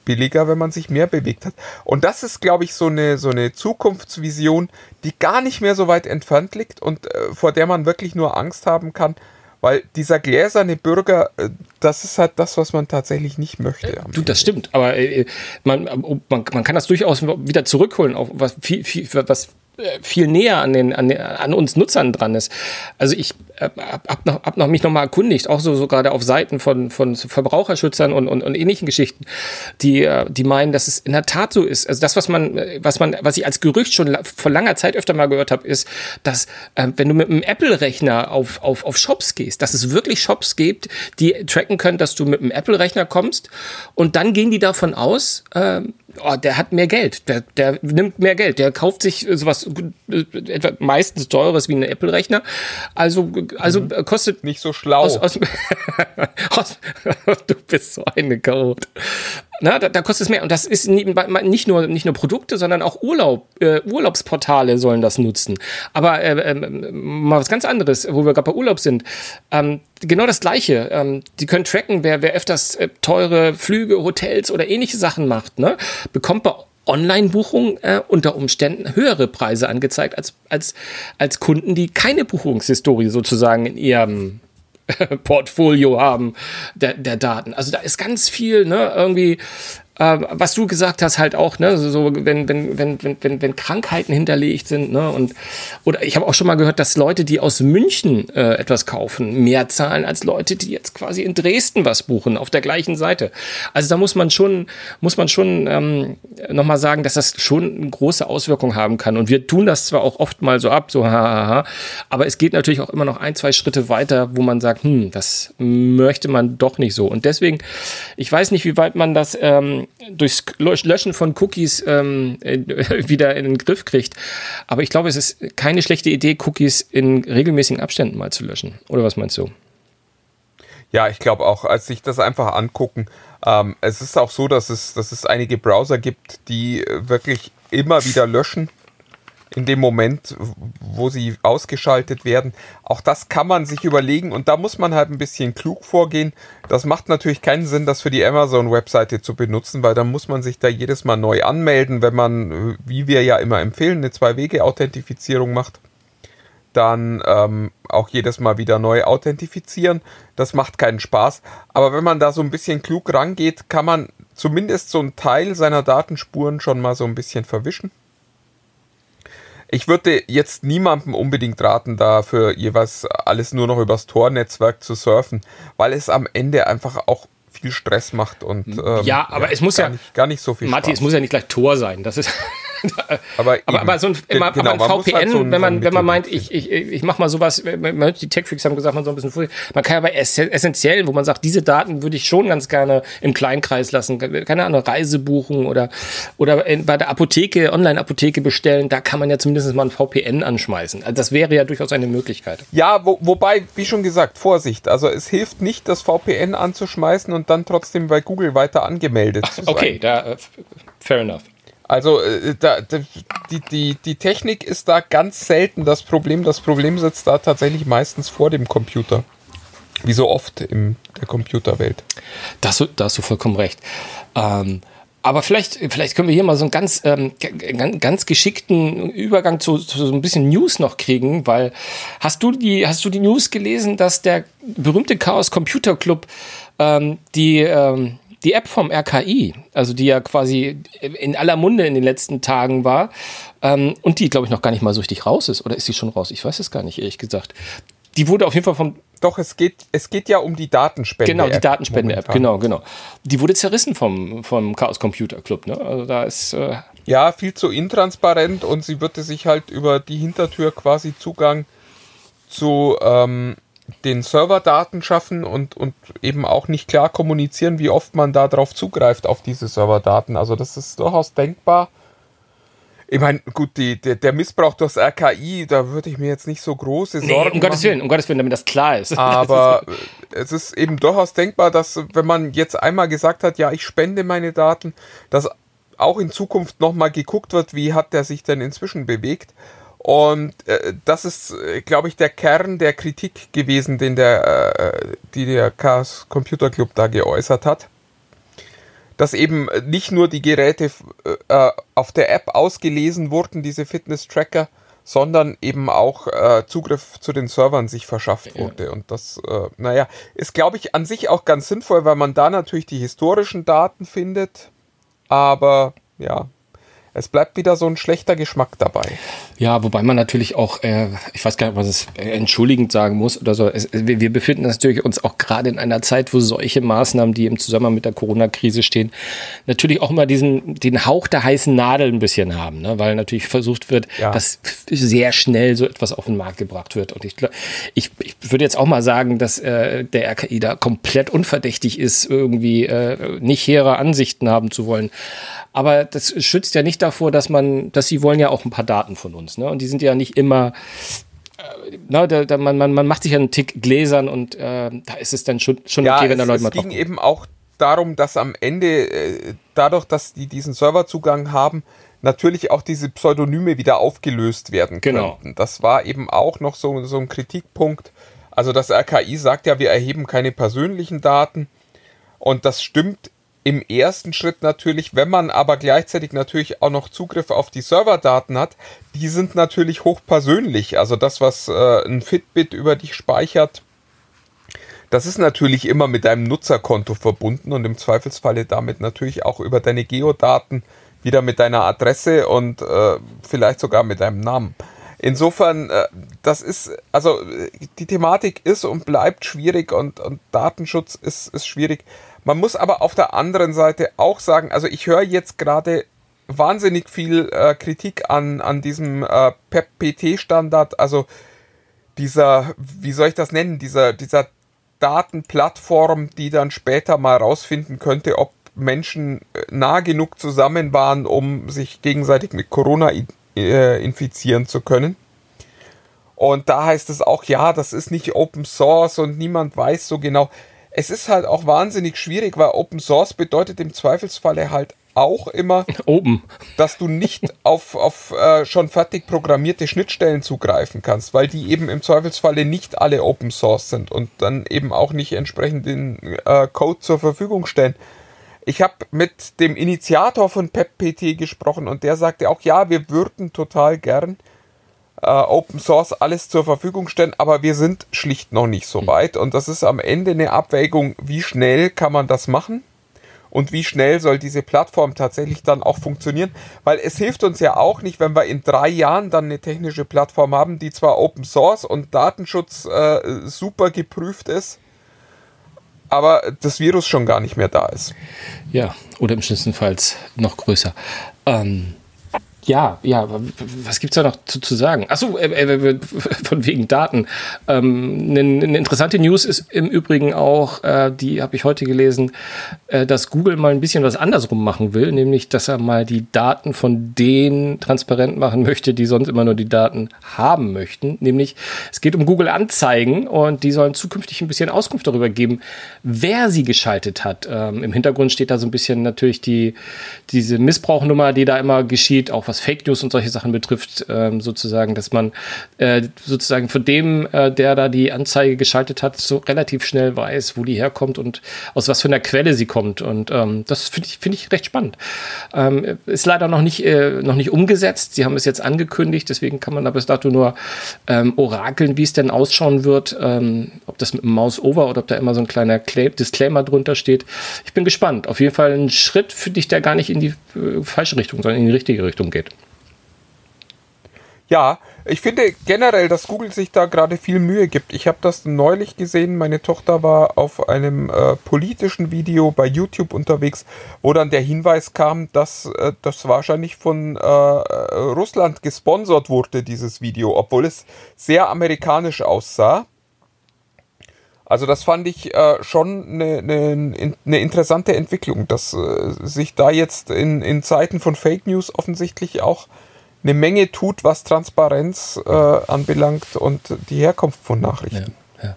billiger, wenn man sich mehr bewegt hat. Und das ist, glaube ich, so eine, so eine Zukunftsvision, die gar nicht mehr so weit entfernt liegt und äh, vor der man wirklich nur Angst haben kann, weil dieser gläserne Bürger, äh, das ist halt das, was man tatsächlich nicht möchte. Du, das stimmt, aber äh, man, man, man kann das durchaus wieder zurückholen auf was viel, viel, was äh, viel näher an, den, an, den, an uns Nutzern dran ist. Also ich äh, hab noch, hab noch mich noch mal erkundigt, auch so, so gerade auf Seiten von, von Verbraucherschützern und, und, und ähnlichen Geschichten, die, äh, die meinen, dass es in der Tat so ist. Also das, was man, was man, was ich als Gerücht schon vor langer Zeit öfter mal gehört habe, ist, dass äh, wenn du mit einem Apple-Rechner auf, auf, auf Shops gehst, dass es wirklich Shops gibt, die tracken können, dass du mit einem Apple-Rechner kommst und dann gehen die davon aus, äh, oh, der hat mehr Geld, der, der nimmt mehr Geld, der kauft sich sowas etwa meistens teures wie ein Apple-Rechner. Also, also mhm. kostet. Nicht so schlau. Aus, aus, aus, du bist so eine Chaot. Na, da, da, kostet es mehr. Und das ist nicht nur, nicht nur Produkte, sondern auch Urlaub. Äh, Urlaubsportale sollen das nutzen. Aber äh, äh, mal was ganz anderes, wo wir gerade bei Urlaub sind. Ähm, genau das Gleiche. Ähm, die können tracken, wer, wer öfters äh, teure Flüge, Hotels oder ähnliche Sachen macht, ne? bekommt bei Online-Buchungen äh, unter Umständen höhere Preise angezeigt als, als, als Kunden, die keine Buchungshistorie sozusagen in ihrem Portfolio haben der, der Daten. Also da ist ganz viel, ne, irgendwie ähm, was du gesagt hast, halt auch, ne, so, wenn, wenn, wenn, wenn, wenn, Krankheiten hinterlegt sind, ne, und, oder ich habe auch schon mal gehört, dass Leute, die aus München äh, etwas kaufen, mehr zahlen als Leute, die jetzt quasi in Dresden was buchen, auf der gleichen Seite. Also da muss man schon, muss man schon ähm, nochmal sagen, dass das schon eine große Auswirkung haben kann. Und wir tun das zwar auch oft mal so ab, so hahaha, aber es geht natürlich auch immer noch ein, zwei Schritte weiter, wo man sagt, hm, das möchte man doch nicht so. Und deswegen, ich weiß nicht, wie weit man das ähm, durchs Löschen von Cookies ähm, äh, wieder in den Griff kriegt. Aber ich glaube, es ist keine schlechte Idee, Cookies in regelmäßigen Abständen mal zu löschen. Oder was meinst du? Ja, ich glaube auch, als sich das einfach angucken. Ähm, es ist auch so, dass es, dass es einige Browser gibt, die wirklich immer wieder löschen in dem Moment, wo sie ausgeschaltet werden. Auch das kann man sich überlegen und da muss man halt ein bisschen klug vorgehen. Das macht natürlich keinen Sinn, das für die Amazon-Webseite zu benutzen, weil dann muss man sich da jedes Mal neu anmelden, wenn man, wie wir ja immer empfehlen, eine Zwei-Wege-Authentifizierung macht. Dann ähm, auch jedes Mal wieder neu authentifizieren. Das macht keinen Spaß. Aber wenn man da so ein bisschen klug rangeht, kann man zumindest so einen Teil seiner Datenspuren schon mal so ein bisschen verwischen ich würde jetzt niemandem unbedingt raten, dafür jeweils alles nur noch übers Tor-Netzwerk zu surfen, weil es am Ende einfach auch viel Stress macht und ähm, ja, aber ja, es muss gar ja nicht, gar nicht so viel. Matti, Spaß. es muss ja nicht gleich Tor sein. Das ist aber, aber, aber, so ein, immer, genau, aber ein VPN, halt so ein, wenn man, so wenn man meint, ich, ich, ich mach mal sowas, die Tech-Freaks haben gesagt, man so ein bisschen man kann ja bei essentiellen, wo man sagt, diese Daten würde ich schon ganz gerne im Kleinkreis lassen, keine Ahnung, Reise buchen oder, oder in, bei der Apotheke, Online-Apotheke bestellen, da kann man ja zumindest mal ein VPN anschmeißen. Also das wäre ja durchaus eine Möglichkeit. Ja, wo, wobei, wie schon gesagt, Vorsicht, also es hilft nicht, das VPN anzuschmeißen und dann trotzdem bei Google weiter angemeldet zu sein. Okay, da, äh, fair enough. Also äh, da, die, die, die Technik ist da ganz selten das Problem. Das Problem sitzt da tatsächlich meistens vor dem Computer. Wie so oft in der Computerwelt. Da hast du vollkommen recht. Ähm, aber vielleicht, vielleicht können wir hier mal so einen ganz, ähm, ganz geschickten Übergang zu, zu, so ein bisschen News noch kriegen, weil hast du die, hast du die News gelesen, dass der berühmte Chaos Computer Club ähm, die, ähm, die App vom RKI, also die ja quasi in aller Munde in den letzten Tagen war ähm, und die, glaube ich, noch gar nicht mal so richtig raus ist. Oder ist sie schon raus? Ich weiß es gar nicht, ehrlich gesagt. Die wurde auf jeden Fall vom. Doch, es geht, es geht ja um die Datenspende. Genau, die Datenspende-App, genau, genau. Die wurde zerrissen vom, vom Chaos Computer Club. Ne? Also da ist. Äh, Ja, viel zu intransparent und sie würde sich halt über die Hintertür quasi Zugang zu ähm, den Serverdaten schaffen und, und eben auch nicht klar kommunizieren, wie oft man darauf zugreift, auf diese Serverdaten. Also das ist durchaus denkbar. Ich meine, gut, die, der, der Missbrauch durchs RKI, da würde ich mir jetzt nicht so große Sorgen Nee, um Gottes machen. Willen, um Gottes Willen, damit das klar ist. Aber es ist eben durchaus denkbar, dass wenn man jetzt einmal gesagt hat, ja, ich spende meine Daten, dass auch in Zukunft nochmal geguckt wird, wie hat der sich denn inzwischen bewegt. Und äh, das ist, äh, glaube ich, der Kern der Kritik gewesen, den der, äh, die der Chaos Computer Club da geäußert hat. Dass eben nicht nur die Geräte äh, auf der App ausgelesen wurden, diese Fitness-Tracker, sondern eben auch äh, Zugriff zu den Servern sich verschafft wurde. Und das, äh, naja, ist, glaube ich, an sich auch ganz sinnvoll, weil man da natürlich die historischen Daten findet. Aber ja, es bleibt wieder so ein schlechter Geschmack dabei. Ja, wobei man natürlich auch, äh, ich weiß gar nicht, was es äh, entschuldigend sagen muss oder so. Es, wir, wir befinden uns natürlich uns auch gerade in einer Zeit, wo solche Maßnahmen, die im Zusammenhang mit der Corona-Krise stehen, natürlich auch immer diesen den Hauch der heißen Nadel ein bisschen haben, ne? weil natürlich versucht wird, Ja. dass sehr schnell so etwas auf den Markt gebracht wird. Und ich, ich, ich würde jetzt auch mal sagen, dass äh, der RKI da komplett unverdächtig ist, irgendwie äh, nicht hehre Ansichten haben zu wollen. Aber das schützt ja nicht davor, dass man, dass sie wollen ja auch ein paar Daten von uns, ne? Und die sind ja nicht immer, äh, na, da, da, man, man, man macht sich ja einen Tick gläsern und äh, da ist es dann schon, schon okay, wenn da es, Leute es mal ging drauf gucken. eben auch darum, dass am Ende, äh, dadurch, dass die diesen Serverzugang haben, natürlich auch diese Pseudonyme wieder aufgelöst werden Genau. könnten. Das war eben auch noch so, so ein Kritikpunkt. Also das RKI sagt ja, wir erheben keine persönlichen Daten. Und das stimmt im ersten Schritt natürlich, wenn man aber gleichzeitig natürlich auch noch Zugriff auf die Serverdaten hat, die sind natürlich hochpersönlich. Also das, was äh, ein Fitbit über dich speichert, das ist natürlich immer mit deinem Nutzerkonto verbunden und im Zweifelsfalle damit natürlich auch über deine Geodaten wieder mit deiner Adresse und äh, vielleicht sogar mit deinem Namen. Insofern, äh, das ist, also äh, die Thematik ist und bleibt schwierig und, und Datenschutz ist, ist schwierig. Man muss aber auf der anderen Seite auch sagen, also ich höre jetzt gerade wahnsinnig viel äh, Kritik an, an diesem äh, PEP-PT-Standard, also dieser, wie soll ich das nennen, dieser, dieser Datenplattform, die dann später mal rausfinden könnte, ob Menschen äh, nah genug zusammen waren, um sich gegenseitig mit Corona äh, infizieren zu können. Und da heißt es auch, ja, das ist nicht Open Source und niemand weiß so genau. Es ist halt auch wahnsinnig schwierig, weil Open Source bedeutet im Zweifelsfalle halt auch immer, Oben. dass du nicht auf, auf äh, schon fertig programmierte Schnittstellen zugreifen kannst, weil die eben im Zweifelsfalle nicht alle Open Source sind und dann eben auch nicht entsprechend den äh, Code zur Verfügung stellen. Ich habe mit dem Initiator von PepPT gesprochen und der sagte auch, ja, wir würden total gern Open Source alles zur Verfügung stellen, aber wir sind schlicht noch nicht so weit und das ist am Ende eine Abwägung, wie schnell kann man das machen und wie schnell soll diese Plattform tatsächlich dann auch funktionieren, weil es hilft uns ja auch nicht, wenn wir in drei Jahren dann eine technische Plattform haben, die zwar Open Source und Datenschutz äh, super geprüft ist, aber das Virus schon gar nicht mehr da ist. Ja, oder im schlimmsten Fall noch größer. Ähm, ja, ja, was gibt's da noch zu, zu sagen? Achso, äh, äh, von wegen Daten. Ähm, eine, interessante News ist im Übrigen auch, äh, die habe ich heute gelesen, äh, dass Google mal ein bisschen was andersrum machen will, nämlich, dass er mal die Daten von denen transparent machen möchte, die sonst immer nur die Daten haben möchten. Nämlich, es geht um Google Anzeigen und die sollen zukünftig ein bisschen Auskunft darüber geben, wer sie geschaltet hat. Ähm, Im Hintergrund steht da so ein bisschen natürlich die, diese Missbrauchnummer, die da immer geschieht, auch Fake News und solche Sachen betrifft, ähm, sozusagen, dass man äh, sozusagen von dem, äh, der da die Anzeige geschaltet hat, so relativ schnell weiß, wo die herkommt und aus was für einer Quelle sie kommt. Und ähm, das finde ich, finde ich recht spannend. Ähm, ist leider noch nicht, äh, noch nicht umgesetzt. Sie haben es jetzt angekündigt, deswegen kann man da bis dato nur ähm, orakeln, wie es denn ausschauen wird. Ähm, ob das mit dem Mouse-Over oder ob da immer so ein kleiner Cla Disclaimer drunter steht. Ich bin gespannt. Auf jeden Fall ein Schritt, finde ich, der gar nicht in die äh, falsche Richtung, sondern in die richtige Richtung geht. Ja, ich finde generell, dass Google sich da gerade viel Mühe gibt. Ich habe das neulich gesehen. Meine Tochter war auf einem äh, politischen Video bei YouTube unterwegs, wo dann der Hinweis kam, dass äh, das wahrscheinlich von äh, Russland gesponsert wurde, dieses Video, obwohl es sehr amerikanisch aussah. Also das fand ich äh, schon eine, eine, eine, interessante Entwicklung, dass äh, sich da jetzt in, in Zeiten von Fake News offensichtlich auch eine Menge tut, was Transparenz äh, anbelangt und die Herkunft von Nachrichten. Ja, ja.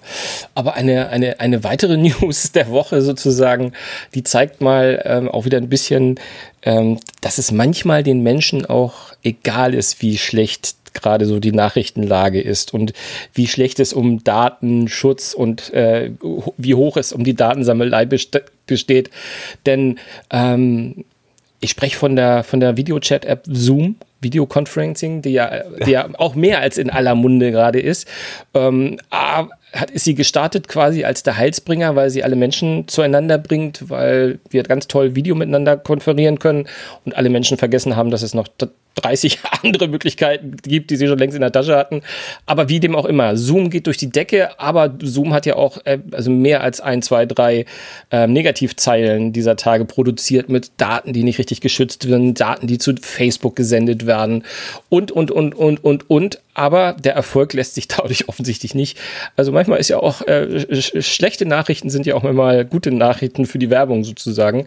Aber eine, eine, eine weitere News der Woche sozusagen, die zeigt mal ähm, auch wieder ein bisschen, ähm, dass es manchmal den Menschen auch egal ist, wie schlecht gerade so die Nachrichtenlage ist und wie schlecht es um Datenschutz und äh, wie hoch es um die Datensammelei besteht. Denn ähm, ich spreche von der, von der Videochat-App Zoom Videoconferencing, die ja, die ja auch mehr als in aller Munde gerade ist. Ähm, hat, ist sie gestartet quasi als der Heilsbringer, weil sie alle Menschen zueinander bringt, weil wir ganz toll Video miteinander konferieren können und alle Menschen vergessen haben, dass es noch 30 andere Möglichkeiten gibt, die sie schon längst in der Tasche hatten. Aber wie dem auch immer, Zoom geht durch die Decke, aber Zoom hat ja auch äh, also mehr als ein, zwei, drei äh, Negativzeilen dieser Tage produziert mit Daten, die nicht richtig geschützt werden, Daten, die zu Facebook gesendet werden und, und, und, und, und, und. Aber der Erfolg lässt sich dadurch offensichtlich nicht. Also manchmal ist ja auch, äh, sch schlechte Nachrichten sind ja auch manchmal gute Nachrichten für die Werbung sozusagen.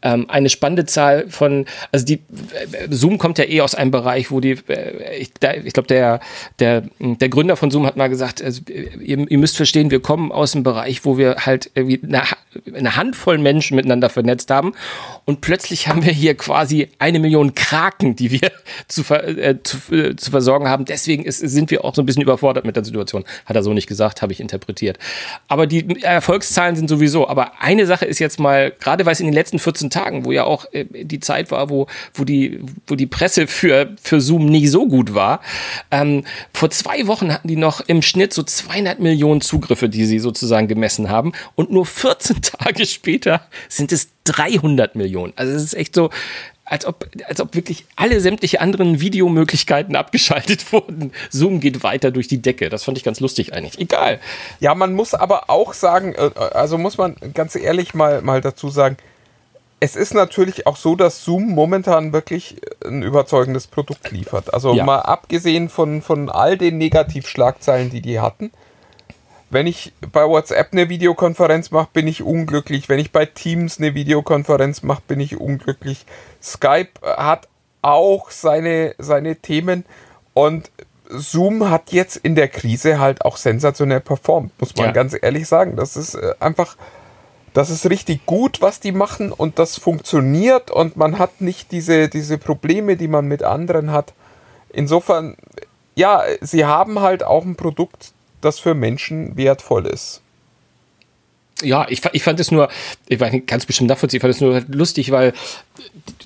Ähm, eine spannende Zahl von, also die, äh, Zoom kommt ja eh aus einem Bereich, wo die, äh, ich, ich glaube, der, der, der Gründer von Zoom hat mal gesagt, also, ihr, ihr, müsst verstehen, wir kommen aus einem Bereich, wo wir halt eine, eine Handvoll Menschen miteinander vernetzt haben und plötzlich haben wir hier quasi eine Million Kraken, die wir zu, äh, zu, äh, zu versorgen haben. Deswegen ist, sind wir auch so ein bisschen überfordert mit der Situation. Hat er so nicht gesagt, habe ich interpretiert. Aber die Erfolgszahlen sind sowieso. Aber eine Sache ist jetzt mal, gerade weil es in den letzten 14 Tagen, wo ja auch äh, die Zeit war, wo, wo, die, wo die Presse für, für Zoom nie so gut war. Ähm, vor zwei Wochen hatten die noch im Schnitt so 200 Millionen Zugriffe, die sie sozusagen gemessen haben. Und nur 14 Tage später sind es 300 Millionen. Also es ist echt so, als ob, als ob wirklich alle sämtliche anderen Videomöglichkeiten abgeschaltet wurden. Zoom geht weiter durch die Decke. Das fand ich ganz lustig eigentlich. Egal. Ja, man muss aber auch sagen, äh, also muss man ganz ehrlich mal, mal dazu sagen, es ist natürlich auch so, dass Zoom momentan wirklich ein überzeugendes Produkt liefert. Also ja. mal abgesehen von, von all den Negativschlagzeilen, die die hatten, wenn ich bei WhatsApp eine Videokonferenz mache, bin ich unglücklich. Wenn ich bei Teams eine Videokonferenz mache, bin ich unglücklich. Skype hat auch seine, seine Themen und Zoom hat jetzt in der Krise halt auch sensationell performt, muss man ja. ganz ehrlich sagen. Das ist äh, einfach, das ist richtig gut, was die machen und das funktioniert und man hat nicht diese, diese Probleme, die man mit anderen hat. Insofern, ja, sie haben halt auch ein Produkt, das für Menschen wertvoll ist. Ja, ich, ich fand es nur, ich war ganz bestimmt nachvollziehen, ich fand es nur lustig, weil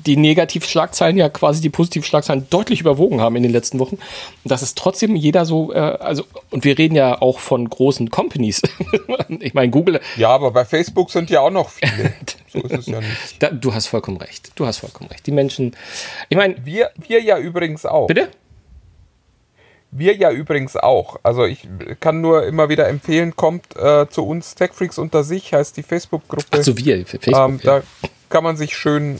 die Negativschlagzeilen ja quasi die Positivschlagzeilen deutlich überwogen haben in den letzten Wochen. Und dass es trotzdem jeder so, äh, also, und wir reden ja auch von großen Companies. ich meine, Google. Ja, aber bei Facebook sind ja auch noch viele. so ist es ja nicht. Da, du hast vollkommen recht. Du hast vollkommen recht. Die Menschen, ich meine. Wir, wir ja übrigens auch. Bitte? Wir ja übrigens auch. Also ich kann nur immer wieder empfehlen, kommt äh, zu uns TechFreaks unter sich, heißt die Facebook-Gruppe. Also wir, Facebook. Ähm, ja. Da kann man sich schön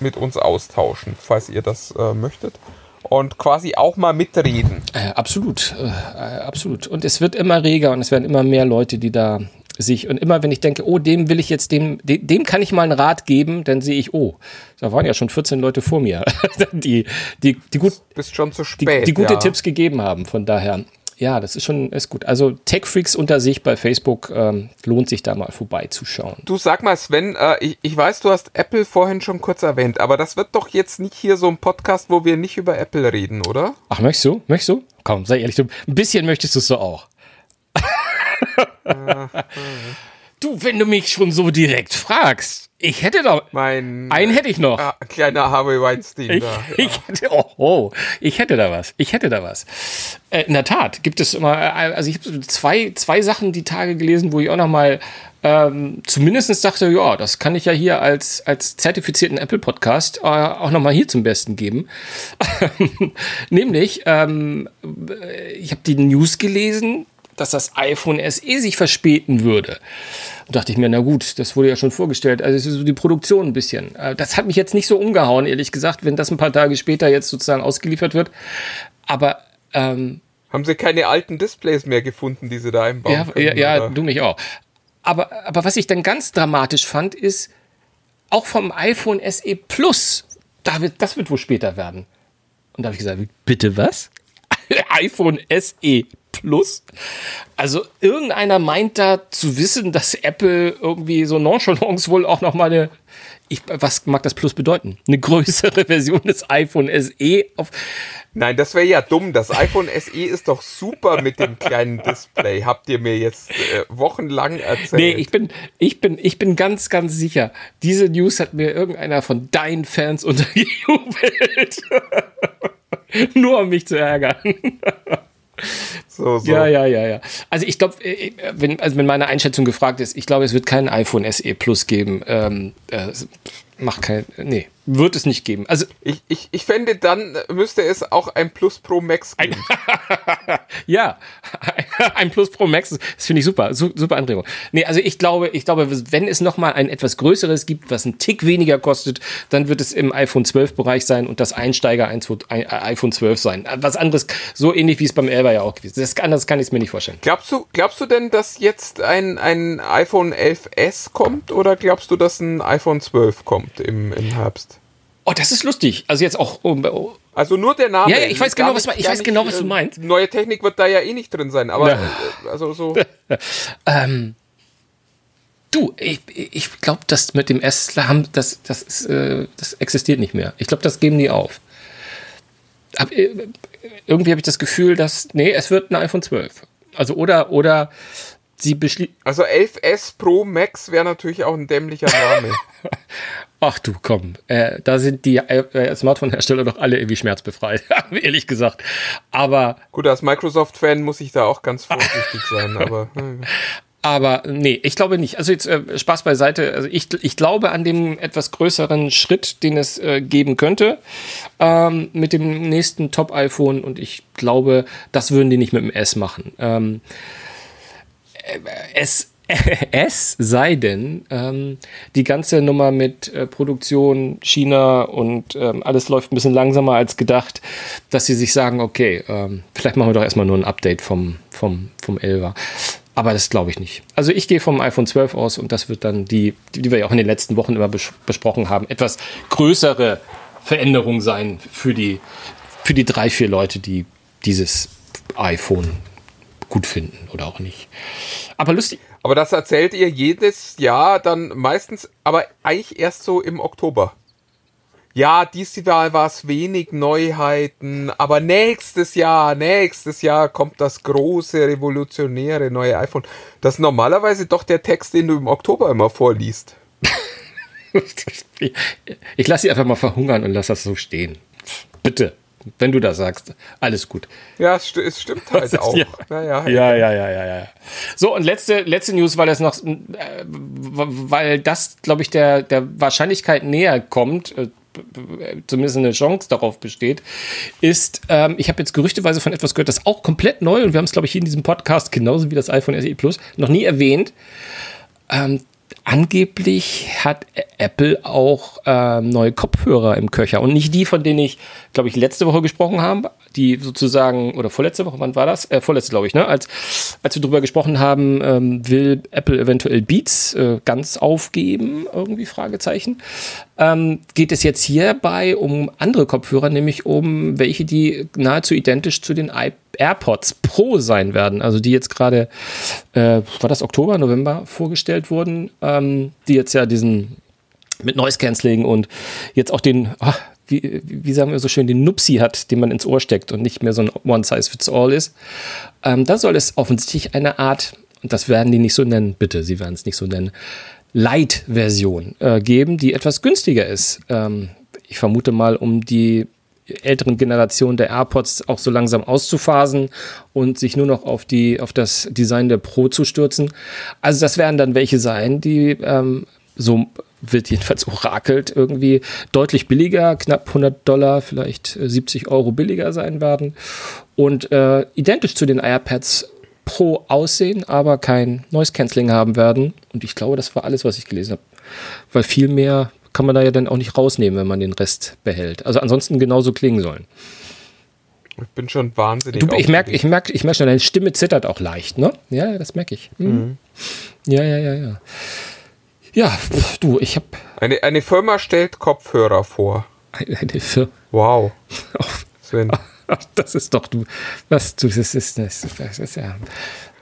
mit uns austauschen, falls ihr das äh, möchtet. Und quasi auch mal mitreden. Äh, absolut, äh, absolut. Und es wird immer reger und es werden immer mehr Leute, die da sich und immer wenn ich denke, oh, dem will ich jetzt dem dem, dem kann ich mal einen Rat geben, dann sehe ich, oh, da waren ja schon 14 Leute vor mir, die die die gut bist schon zu spät, die, die gute ja. Tipps gegeben haben. Von daher ja, das ist schon ist gut. Also Tech Freaks unter sich bei Facebook ähm, lohnt sich da mal vorbeizuschauen. Du sag mal, Sven, äh, ich, ich weiß, du hast Apple vorhin schon kurz erwähnt, aber das wird doch jetzt nicht hier so ein Podcast, wo wir nicht über Apple reden, oder? Ach, möchtest du? Möchtest du? Komm, sei ehrlich, du, ein bisschen möchtest du es so auch. Du, wenn du mich schon so direkt fragst, ich hätte doch. Mein einen hätte ich noch. Ah, kleiner Harvey Weinstein Ich, da. Ja. ich, hätte, oh, oh, ich hätte da was. Ich hätte da was. Äh, in der Tat gibt es immer, äh, also ich habe zwei, zwei Sachen die Tage gelesen, wo ich auch noch mal ähm, zumindest dachte, ja, das kann ich ja hier als, als zertifizierten Apple-Podcast äh, auch noch mal hier zum Besten geben. Nämlich, ähm, ich habe die News gelesen, dass das iPhone SE sich verspäten würde. Und dachte ich mir, na gut, das wurde ja schon vorgestellt. Also es ist so die Produktion ein bisschen. Äh, Das hat mich jetzt nicht so umgehauen, ehrlich gesagt, wenn das ein paar Tage später jetzt sozusagen ausgeliefert wird. Aber ähm, Haben sie keine alten Displays mehr gefunden, die sie da einbauen ja, können? ja, ja, du mich auch. Aber, aber was ich dann ganz dramatisch fand, ist, auch vom iPhone SE Plus, da wird, das wird wohl später werden. Und da habe ich gesagt, bitte was? iPhone SE Plus? Also irgendeiner meint da zu wissen, dass Apple irgendwie so nonchalance wohl auch noch mal eine, ich, was mag das Plus bedeuten? Eine größere Version des iPhone SE auf, Nein, das wäre ja dumm. Das iPhone SE ist doch super mit dem kleinen Display. Habt ihr mir jetzt äh, wochenlang erzählt? Nee, ich bin, ich bin, ich bin ganz, ganz sicher. Diese News hat mir irgendeiner von deinen Fans untergejubelt. Nur um mich zu ärgern. so, so. Ja, ja, ja, ja. Also ich glaube, wenn, also wenn meine Einschätzung gefragt ist, ich glaube, es wird kein iPhone SE Plus geben. Ähm, äh, macht kein, nee, wird es nicht geben. Also Ich, ich, ich fände, dann müsste es auch ein Plus Pro Max geben. Ja, ein Plus Pro Max, das finde ich super, su- super Anregung. Nee, also ich glaube, ich glaube, wenn es nochmal ein etwas größeres gibt, was einen Tick weniger kostet, dann wird es im iPhone 12 Bereich sein und das Einsteiger ein, ein, äh, iPhone 12 sein. Was anderes, so ähnlich wie es beim 11er ja auch gewesen ist. Das, anders kann ich es mir nicht vorstellen. Glaubst du, glaubst du denn, dass jetzt ein, ein iPhone 11s kommt oder glaubst du, dass ein iPhone 12 kommt im, im Herbst? Oh, das ist lustig. Also jetzt auch, um, oh, Also nur der Name. Ja, ja, ich weiß genau, was ich weiß genau, was du äh, meinst. Neue Technik wird da ja eh nicht drin sein, aber Ja. äh, also so. ähm, du, ich, ich glaube, das mit dem S, haben, das, das, ist, äh, das existiert nicht mehr. Ich glaube, das geben die auf. Hab, äh, irgendwie habe ich das Gefühl, dass, nee, es wird ein iPhone 12. Also oder, oder sie beschließen, Also 11s Pro Max wäre natürlich auch ein dämlicher Name. ach du, komm, äh, da sind die äh, Smartphone-Hersteller doch alle irgendwie schmerzbefreit, ehrlich gesagt. Aber Gut, als Microsoft-Fan muss ich da auch ganz vorsichtig sein, aber äh, Aber nee, ich glaube nicht. Also jetzt äh, Spaß beiseite. Also ich, ich glaube an dem etwas größeren Schritt, den es äh, geben könnte ähm, mit dem nächsten Top-iPhone und ich glaube, das würden die nicht mit dem S machen. Ähm, äh, es, es sei denn, ähm, die ganze Nummer mit äh, Produktion, China und ähm, alles läuft ein bisschen langsamer als gedacht, dass sie sich sagen, okay, ähm, vielleicht machen wir doch erstmal nur ein Update vom, vom, vom 11er. Aber das glaube ich nicht. Also ich gehe vom iPhone 12 aus und das wird dann die, die die wir ja auch in den letzten Wochen immer bes besprochen haben, etwas größere Veränderung sein für die, für die drei, vier Leute, die dieses iPhone gut finden oder auch nicht. Aber lustig. Aber das erzählt ihr jedes Jahr dann meistens, aber eigentlich erst so im Oktober. Ja, dieses Jahr war es wenig Neuheiten, aber nächstes Jahr, nächstes Jahr kommt das große, revolutionäre neue iPhone. Das ist normalerweise doch der Text, den du im Oktober immer vorliest. Ich lasse sie einfach mal verhungern und lasse das so stehen. Bitte, wenn du das sagst. Alles gut. Ja, es, sti- es stimmt halt auch. Ja. Naja, Ja, ja, ja, ja, ja. So, und letzte, letzte News, weil das noch, äh, weil das, glaube ich, der, der Wahrscheinlichkeit näher kommt, äh, zumindest eine Chance darauf besteht, ist, ähm, ich habe jetzt gerüchteweise von etwas gehört, das auch komplett neu, und wir haben es, glaube ich, hier in diesem Podcast, genauso wie das iPhone SE Plus, noch nie erwähnt. Ähm, angeblich hat Apple auch ähm, neue Kopfhörer im Köcher und nicht die, von denen ich, glaube ich, letzte Woche gesprochen habe, die sozusagen, oder vorletzte Woche, wann war das? Äh, vorletzte, glaube ich, ne? Als, als wir drüber gesprochen haben, ähm, will Apple eventuell Beats äh, ganz aufgeben, irgendwie Fragezeichen. Ähm, geht es jetzt hierbei um andere Kopfhörer, nämlich um welche, die nahezu identisch zu den iPods AirPods Pro sein werden, also die jetzt gerade, äh, war das Oktober, November vorgestellt wurden, ähm, die jetzt ja diesen mit Noise Cancelling und jetzt auch den, ach, wie, wie sagen wir so schön, den Nupsi hat, den man ins Ohr steckt und nicht mehr so ein One-Size-Fits-All ist. Ähm, da soll es offensichtlich eine Art und das werden die nicht so nennen, bitte, sie werden es nicht so nennen, Light-Version äh, geben, die etwas günstiger ist. Ähm, ich vermute mal, um die älteren Generationen der AirPods auch so langsam auszuphasen und sich nur noch auf die auf das Design der Pro zu stürzen. Also das werden dann welche sein, die ähm, so wird jedenfalls orakelt irgendwie deutlich billiger, knapp 100 Dollar, vielleicht 70 äh, Euro billiger sein werden und äh, identisch zu den iPads Pro aussehen, aber kein Noise Cancelling haben werden. Und ich glaube, das war alles, was ich gelesen habe. Weil viel mehr kann man da ja dann auch nicht rausnehmen, wenn man den Rest behält. Also ansonsten genauso klingen sollen. Ich bin schon wahnsinnig. Du, ich merke ich merk, ich merk schon, deine Stimme zittert auch leicht, ne? Ja, das merke ich. Mhm. Mhm. Ja, ja, ja, ja. Ja, pff, du, ich habe. Eine, eine Firma stellt Kopfhörer vor. Eine, eine Firma. Wow. Sven. Das ist doch du. Was du, das ist, das ist, das ist ja.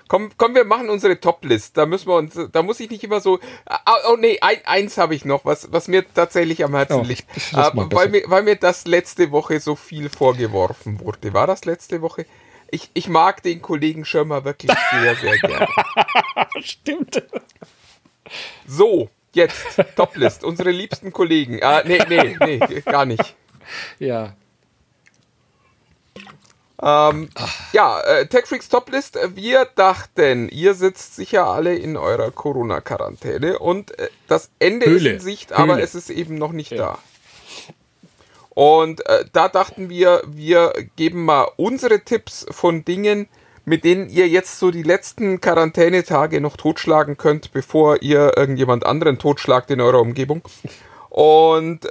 Komm, komm, wir machen unsere Top-List. Da müssen wir uns, da muss ich nicht immer so. Oh, oh nee, ein, eins habe ich noch, was, was mir tatsächlich am Herzen oh, liegt. Äh, weil, mir, weil mir das letzte Woche so viel vorgeworfen wurde. War das letzte Woche? Ich, ich mag den Kollegen Schirmer wirklich sehr, sehr gerne. Stimmt. So, jetzt, Top-List. unsere liebsten Kollegen. Äh, nee, nee, nee, gar nicht. Ja. Ähm, ja, äh, TechFreaks Toplist. Wir dachten, ihr sitzt sicher alle in eurer Corona-Quarantäne und äh, das Ende Höhle. ist in Sicht, aber Höhle. es ist eben noch nicht Ja. da. Und äh, da dachten wir, wir geben mal unsere Tipps von Dingen, mit denen ihr jetzt so die letzten Quarantänetage noch totschlagen könnt, bevor ihr irgendjemand anderen totschlagt in eurer Umgebung. Und äh,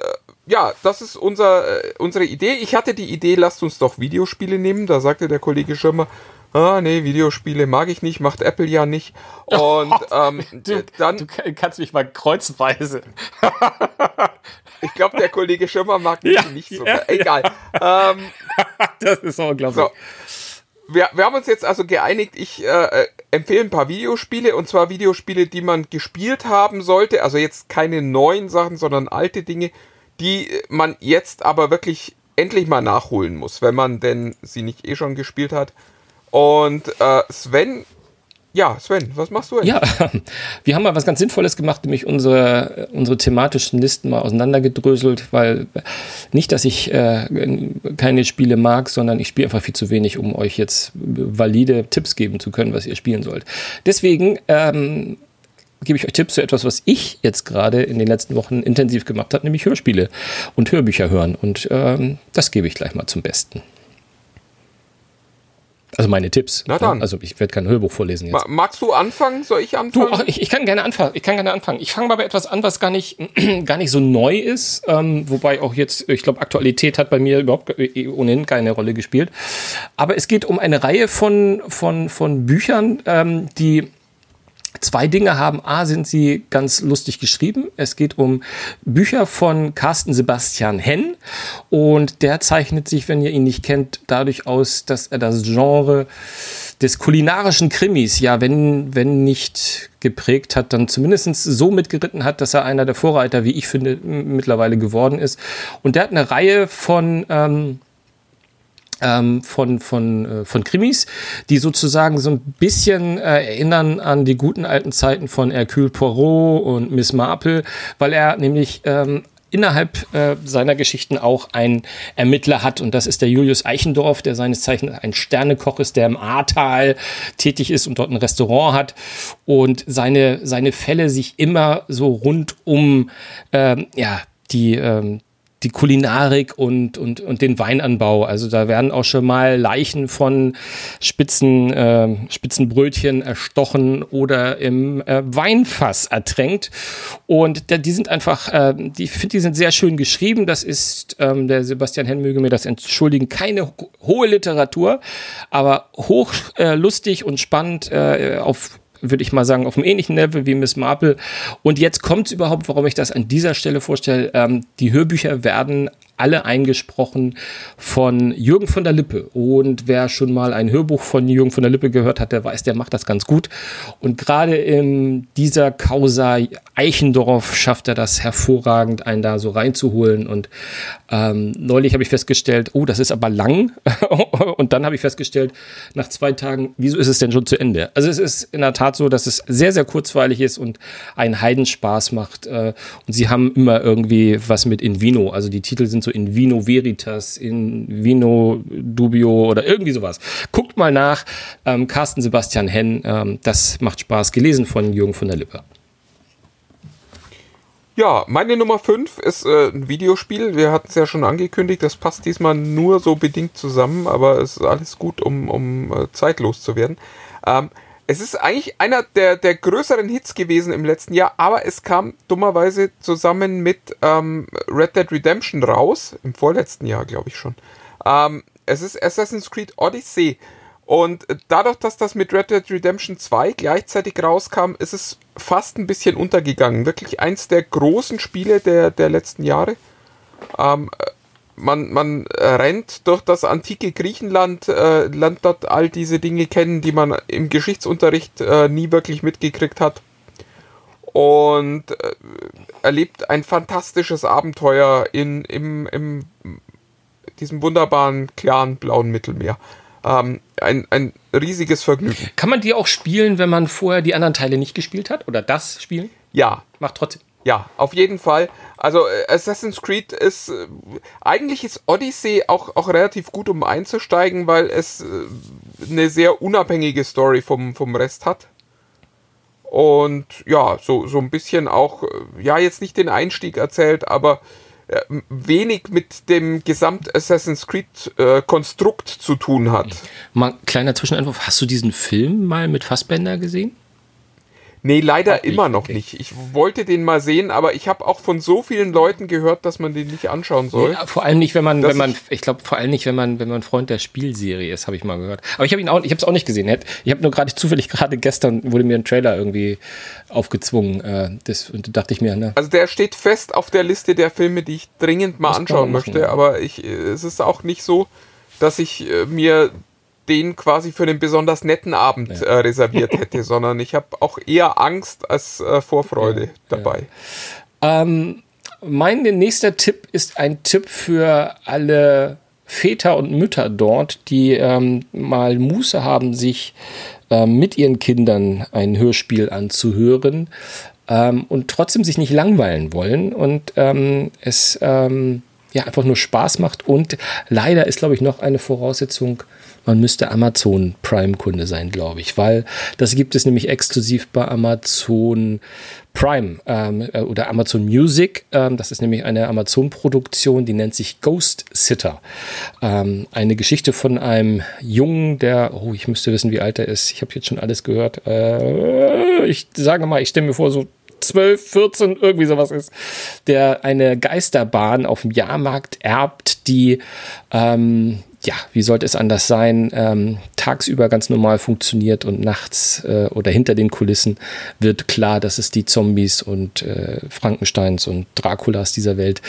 ja, das ist unser, äh, unsere Idee. Ich hatte die Idee, lasst uns doch Videospiele nehmen. Da sagte der Kollege Schirmer, ah, nee, Videospiele mag ich nicht, macht Apple ja nicht. Und ähm, Du, dann, du kannst mich mal kreuzweise. ich glaube, der Kollege Schirmer mag mich Ja, nicht so. ja, Egal. Ähm, Das ist unglaublich. so. Wir, wir haben uns jetzt also geeinigt, ich äh, äh, empfehle ein paar Videospiele und zwar Videospiele, die man gespielt haben sollte. Also jetzt keine neuen Sachen, sondern alte Dinge, die man jetzt aber wirklich endlich mal nachholen muss, wenn man denn sie nicht eh schon gespielt hat. Und äh, Sven, ja, Sven, was machst du jetzt? Ja, wir haben mal was ganz Sinnvolles gemacht, nämlich unsere, unsere thematischen Listen mal auseinandergedröselt, weil nicht, dass ich äh, keine Spiele mag, sondern ich spiele einfach viel zu wenig, um euch jetzt valide Tipps geben zu können, was ihr spielen sollt. Deswegen ähm, gebe ich euch Tipps zu etwas, was ich jetzt gerade in den letzten Wochen intensiv gemacht habe, nämlich Hörspiele und Hörbücher hören. Und ähm, das gebe ich gleich mal zum Besten. Also meine Tipps. Na dann. Also ich werde kein Hörbuch vorlesen jetzt. Ma- Magst du anfangen? Soll ich Du, anfangen? ach, ich, ich kann gerne anfangen. Ich kann gerne anfangen. Ich fange mal bei etwas an, was gar nicht, gar nicht so neu ist, ähm, wobei auch jetzt, ich glaube, Aktualität hat bei mir überhaupt ohnehin keine Rolle gespielt. Aber es geht um eine Reihe von, von, von Büchern, ähm, die zwei Dinge haben. A, sind sie ganz lustig geschrieben. Es geht um Bücher von Carsten Sebastian Henn. Und der zeichnet sich, wenn ihr ihn nicht kennt, dadurch aus, dass er das Genre des kulinarischen Krimis, ja, wenn, wenn nicht geprägt hat, dann zumindest so mitgeritten hat, dass er einer der Vorreiter, wie ich finde, mittlerweile geworden ist. Und der hat eine Reihe von, ähm, ähm, von, von, äh, von Krimis, die sozusagen so ein bisschen äh, erinnern an die guten alten Zeiten von Hercule Poirot und Miss Marple, weil er nämlich ähm, innerhalb äh, seiner Geschichten auch einen Ermittler hat. Und das ist der Julius Eichendorf, der seines Zeichens ein Sternekoch ist, der im Ahrtal tätig ist und dort ein Restaurant hat. Und seine, seine Fälle sich immer so rund um ähm, ja, die, ähm, die Kulinarik und, und, und den Weinanbau. Also da werden auch schon mal Leichen von Spitzen, äh, Spitzenbrötchen erstochen oder im äh, Weinfass ertränkt. Und da, die sind einfach, äh, die, finde, die sind sehr schön geschrieben. Das ist, ähm, der Sebastian Henn möge mir das entschuldigen, keine ho hohe Literatur, aber hoch äh, und spannend äh, auf würde ich mal sagen, auf einem ähnlichen Level wie Miss Marple. Und jetzt kommt es überhaupt, warum ich das an dieser Stelle vorstelle. Ähm, die Hörbücher werden alle eingesprochen von Jürgen von der Lippe. Und wer schon mal ein Hörbuch von Jürgen von der Lippe gehört hat, der weiß, der macht das ganz gut. Und gerade in dieser Causa Eichendorf schafft er das hervorragend, einen da so reinzuholen. Und ähm, neulich habe ich festgestellt, oh, das ist aber lang. und dann habe ich festgestellt, nach zwei Tagen, wieso ist es denn schon zu Ende? Also es ist in der Tat so, dass es sehr, sehr kurzweilig ist und einen Heidenspaß macht. Äh, und sie haben immer irgendwie was mit In Vino. Also die Titel sind so In Vino Veritas, In Vino Dubio oder irgendwie sowas. Guckt mal nach. Ähm, Carsten Sebastian Henn, ähm, das macht Spaß. Gelesen von Jürgen von der Lippe. Ja, meine Nummer 5 ist äh, ein Videospiel. Wir hatten es ja schon angekündigt, das passt diesmal nur so bedingt zusammen, aber es ist alles gut, um, um äh, zeitlos zu werden. Ähm, es ist eigentlich einer der, der größeren Hits gewesen im letzten Jahr, aber es kam dummerweise zusammen mit ähm, Red Dead Redemption raus, im vorletzten Jahr, glaube ich schon. Ähm, es ist Assassin's Creed Odyssey. Und dadurch, dass das mit Red Dead Redemption 2 gleichzeitig rauskam, ist es fast ein bisschen untergegangen. Wirklich eins der großen Spiele der, der letzten Jahre. Ähm, man, man rennt durch das antike Griechenland, äh, lernt dort all diese Dinge kennen, die man im Geschichtsunterricht äh, nie wirklich mitgekriegt hat. Und äh, erlebt ein fantastisches Abenteuer in im, im diesem wunderbaren, klaren, blauen Mittelmeer. Ähm, ein, ein riesiges Vergnügen. Kann man die auch spielen, wenn man vorher die anderen Teile nicht gespielt hat? Oder das spielen? Ja. Macht trotzdem. Ja, auf jeden Fall. Also äh, Assassin's Creed ist äh, eigentlich ist Odyssey auch, auch relativ gut, um einzusteigen, weil es äh, eine sehr unabhängige Story vom, vom Rest hat. Und ja, so, so ein bisschen auch, ja, jetzt nicht den Einstieg erzählt, aber wenig mit dem Gesamt Assassin's Creed äh, Konstrukt zu tun hat. Mal kleiner Zwischenentwurf, hast du diesen Film mal mit Fassbender gesehen? Nee, leider nicht, immer noch okay. nicht. Ich wollte den mal sehen, aber ich habe auch von so vielen Leuten gehört, dass man den nicht anschauen soll. Nee, vor allem nicht, wenn man, wenn man, ich, ich glaube vor allem nicht, wenn man, wenn man Freund der Spielserie ist, habe ich mal gehört. Aber ich habe ihn auch, ich habe es auch nicht gesehen. Ich habe nur gerade zufällig gerade gestern wurde mir ein Trailer irgendwie aufgezwungen. Äh, das und da dachte ich mir, ne. Also der steht fest auf der Liste der Filme, die ich dringend mal anschauen möchte. Ja. Aber ich, es ist auch nicht so, dass ich äh, mir den quasi für einen besonders netten Abend ja. äh, reserviert hätte, sondern ich habe auch eher Angst als äh, Vorfreude ja, dabei. Ja. Ähm, mein nächster Tipp ist ein Tipp für alle Väter und Mütter dort, die ähm, mal Muße haben, sich äh, mit ihren Kindern ein Hörspiel anzuhören ähm, und trotzdem sich nicht langweilen wollen und ähm, es ähm, ja einfach nur Spaß macht und leider ist glaube ich noch eine Voraussetzung man müsste Amazon Prime-Kunde sein, glaube ich, weil das gibt es nämlich exklusiv bei Amazon Prime ähm, äh, oder Amazon Music. Ähm, das ist nämlich eine Amazon-Produktion, die nennt sich Ghost Sitter. Ähm, eine Geschichte von einem Jungen, der, oh, ich müsste wissen, wie alt er ist. Ich habe jetzt schon alles gehört. Äh, ich sage mal, ich stelle mir vor, so 12, 14, irgendwie sowas ist, der eine Geisterbahn auf dem Jahrmarkt erbt, die ähm, ja, wie sollte es anders sein, ähm, tagsüber ganz normal funktioniert und nachts äh, oder hinter den Kulissen wird klar, dass es die Zombies und äh, Frankensteins und Draculas dieser Welt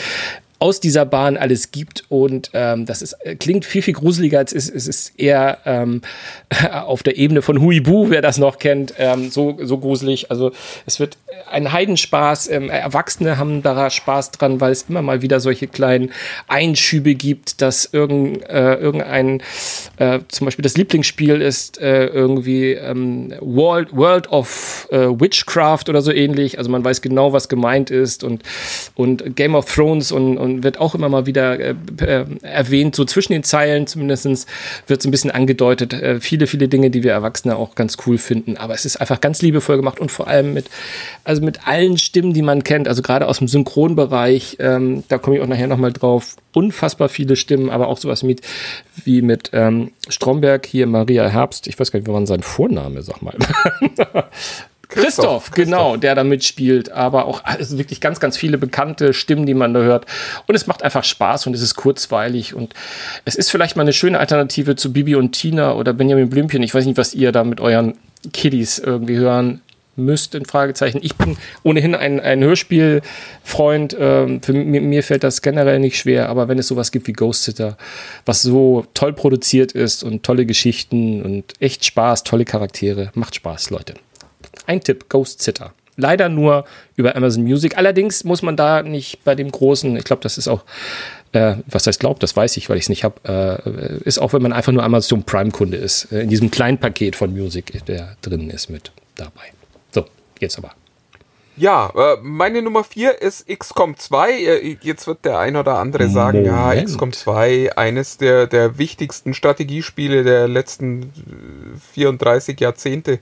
aus dieser Bahn alles gibt und ähm, das ist, äh, klingt viel, viel gruseliger als es. Es ist eher ähm, auf der Ebene von Huibu, wer das noch kennt, ähm, so, so gruselig. Also es wird ein Heidenspaß. Ähm, Erwachsene haben da Spaß dran, weil es immer mal wieder solche kleinen Einschübe gibt, dass irgend, äh, irgendein, äh, zum Beispiel das Lieblingsspiel ist äh, irgendwie ähm, World, World of äh, Witchcraft oder so ähnlich. Also man weiß genau, was gemeint ist und, und Game of Thrones und, und wird auch immer mal wieder äh, äh, erwähnt, so zwischen den Zeilen zumindest wird es ein bisschen angedeutet. Äh, viele, viele Dinge, die wir Erwachsene auch ganz cool finden. Aber es ist einfach ganz liebevoll gemacht und vor allem mit, also mit allen Stimmen, die man kennt, also gerade aus dem Synchronbereich, ähm, da komme ich auch nachher nochmal drauf, unfassbar viele Stimmen, aber auch sowas mit, wie mit ähm, Stromberg, hier Maria Herbst, ich weiß gar nicht, wie man sein Vorname, sag mal. Christoph, Christoph, genau, der da mitspielt, aber auch also wirklich ganz, ganz viele bekannte Stimmen, die man da hört. Und es macht einfach Spaß und es ist kurzweilig und es ist vielleicht mal eine schöne Alternative zu Bibi und Tina oder Benjamin Blümchen. Ich weiß nicht, was ihr da mit euren Kiddies irgendwie hören müsste, ein Fragezeichen. Ich bin ohnehin ein, ein Hörspielfreund. Ähm, für mir, mir fällt das generell nicht schwer, aber wenn es sowas gibt wie Ghost Sitter, was so toll produziert ist und tolle Geschichten und echt Spaß, tolle Charaktere, macht Spaß, Leute. Ein Tipp, Ghost Sitter. Leider nur über Amazon Music. Allerdings muss man da nicht bei dem großen, ich glaube, das ist auch, äh, was heißt glaubt, das weiß ich, weil ich es nicht habe, äh, ist auch, wenn man einfach nur Amazon Prime-Kunde ist, äh, in diesem kleinen Paket von Music, der drin ist mit dabei. So, jetzt aber. Ja, äh, meine Nummer 4 ist XCOM 2. Äh, jetzt wird der ein oder andere sagen, ja, Moment. XCOM 2, eines der, der wichtigsten Strategiespiele der letzten äh, 34 Jahrzehnte.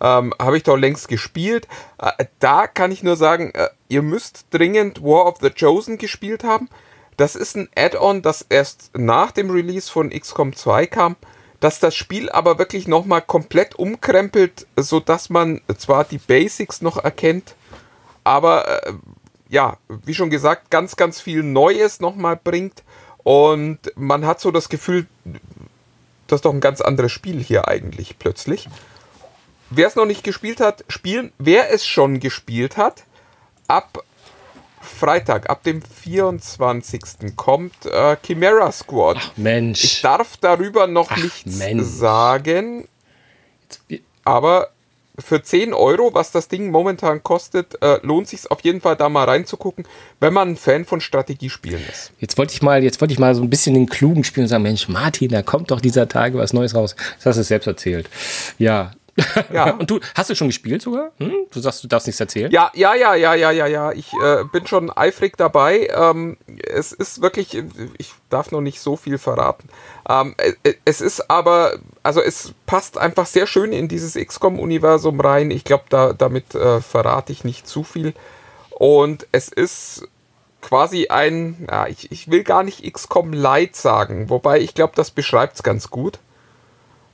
Ähm, Habe ich doch längst gespielt. Äh, da kann ich nur sagen, äh, ihr müsst dringend War of the Chosen gespielt haben. Das ist ein Add-on, das erst nach dem Release von XCOM 2 kam, dass das Spiel aber wirklich nochmal komplett umkrempelt, sodass man zwar die Basics noch erkennt, aber äh, ja, wie schon gesagt, ganz, ganz viel Neues nochmal bringt und man hat so das Gefühl, das ist doch ein ganz anderes Spiel hier eigentlich plötzlich. Wer es noch nicht gespielt hat, spielen. Wer es schon gespielt hat, ab Freitag, ab dem 24. kommt äh, Chimera Squad. Ich Mensch. darf darüber noch Ach, nichts Mensch. sagen, aber für 10 Euro, was das Ding momentan kostet, äh, lohnt sich auf jeden Fall da mal reinzugucken, wenn man ein Fan von Strategiespielen ist. Jetzt wollte ich mal, jetzt wollte ich mal so ein bisschen den klugen spielen und sagen, Mensch, Martin, da kommt doch dieser Tage was Neues raus. Das hast du selbst erzählt. Ja. Ja. und du, hast du schon gespielt sogar? Hm? Du sagst, du darfst nichts erzählen? Ja, ja, ja, ja, ja, ja, ja. Ich äh, bin schon eifrig dabei. Ähm, es ist wirklich, ich darf noch nicht so viel verraten. Ähm, äh, es ist aber, also es passt einfach sehr schön in dieses XCOM-Universum rein. Ich glaube, da, damit äh, verrate ich nicht zu viel. Und es ist quasi ein, ja, ich, ich will gar nicht XCOM Light sagen, wobei ich glaube, das beschreibt es ganz gut.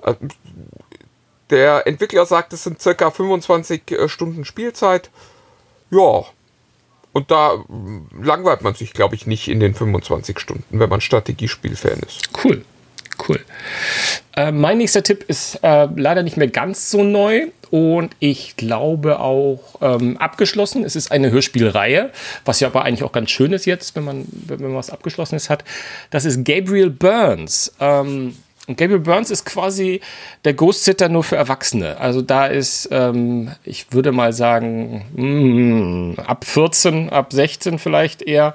Äh, Der Entwickler sagt, es sind circa 25 äh, Stunden Spielzeit. Ja. Und da mm, langweilt man sich, glaube ich, nicht in den 25 Stunden, wenn man Strategiespiel-Fan ist. Cool, cool. Äh, mein nächster Tipp ist äh, leider nicht mehr ganz so neu und ich glaube auch ähm, abgeschlossen. Es ist eine Hörspielreihe, was ja aber eigentlich auch ganz schön ist jetzt, wenn man, wenn man was Abgeschlossenes hat. Das ist Gabriel Burns. Ähm, und Gabriel Burns ist quasi der Ghost Sitter nur für Erwachsene. Also da ist, ähm, ich würde mal sagen, mm, ab 14, ab 16 vielleicht eher.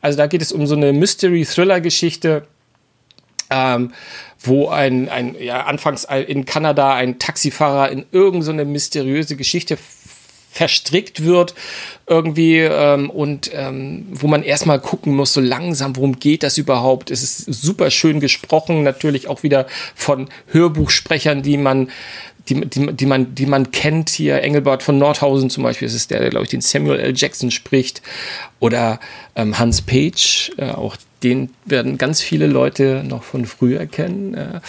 Also da geht es um so eine Mystery-Thriller-Geschichte ähm, wo ein, ein ja, anfangs in Kanada ein Taxifahrer in irgendeine so mysteriöse Geschichte verstrickt wird irgendwie ähm, und ähm, wo man erstmal gucken muss, so langsam, worum geht das überhaupt? Es ist super schön gesprochen, natürlich auch wieder von Hörbuchsprechern, die man die, die, die, man, die man kennt hier, Engelbert von Nordhausen zum Beispiel, das ist der, der glaube ich, den Samuel L. Jackson spricht. Oder ähm, Hans Page, äh, auch den werden ganz viele Leute noch von früher kennen. Äh,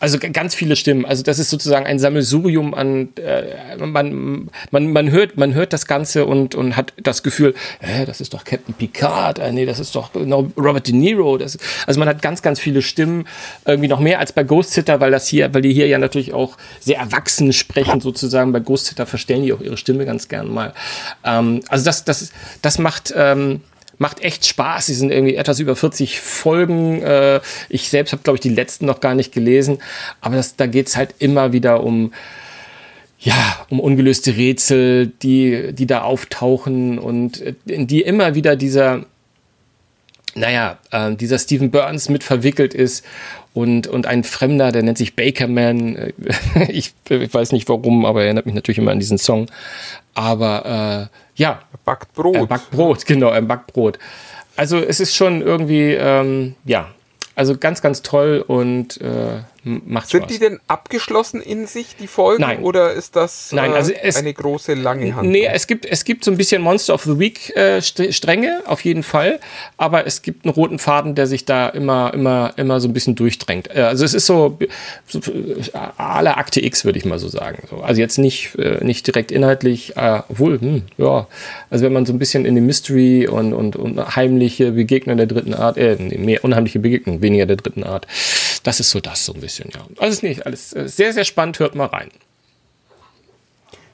also ganz viele Stimmen. Also das ist sozusagen ein Sammelsurium an, äh, man, man, man, hört, man hört das Ganze und, und hat das Gefühl, äh, das ist doch Captain Picard, äh, nee, das ist doch genau Robert De Niro. Das, also man hat ganz, ganz viele Stimmen, irgendwie noch mehr als bei Ghost Sitter, weil das hier, weil die hier ja natürlich auch sehr erwachsen sprechen sozusagen. Bei Ghost Sitter verstellen die auch ihre Stimme ganz gern mal. Ähm, also das, das, das macht, ähm, macht echt Spaß. Sie sind irgendwie etwas über 40 Folgen. Äh, ich selbst habe, glaube ich, die letzten noch gar nicht gelesen. Aber das, da geht es halt immer wieder um, ja, um ungelöste Rätsel, die, die da auftauchen und äh, in die immer wieder dieser, naja, äh, dieser Stephen Burns mit verwickelt ist und, und ein Fremder, der nennt sich Bakerman. Äh, ich, ich weiß nicht warum, aber er erinnert mich natürlich immer an diesen Song. Aber äh, ja, Backt Brot. er backt Brot, genau, er backt Brot. Also es ist schon irgendwie, ähm, ja, also ganz, ganz toll und äh, macht Sind Spaß. die denn abgeschlossen in sich, die Folgen? Nein. Oder ist das Nein, äh, also es- eine große, lange Hand? Nee, es gibt, es gibt so ein bisschen Monster of the Week äh, St- Stränge, auf jeden Fall. Aber es gibt einen roten Faden, der sich da immer, immer, immer so ein bisschen durchdrängt. Äh, also es ist so, so äh, la Akte X, würde ich mal so sagen. So, also jetzt nicht, äh, nicht direkt inhaltlich, äh, obwohl, hm, ja. Also wenn man so ein bisschen in die Mystery und, und, und heimliche Begegnung der dritten Art, äh, mehr unheimliche Begegnung, weniger der dritten Art. Das ist so das, so ein bisschen, ja. Also nicht alles äh, sehr, sehr spannend, hört mal rein.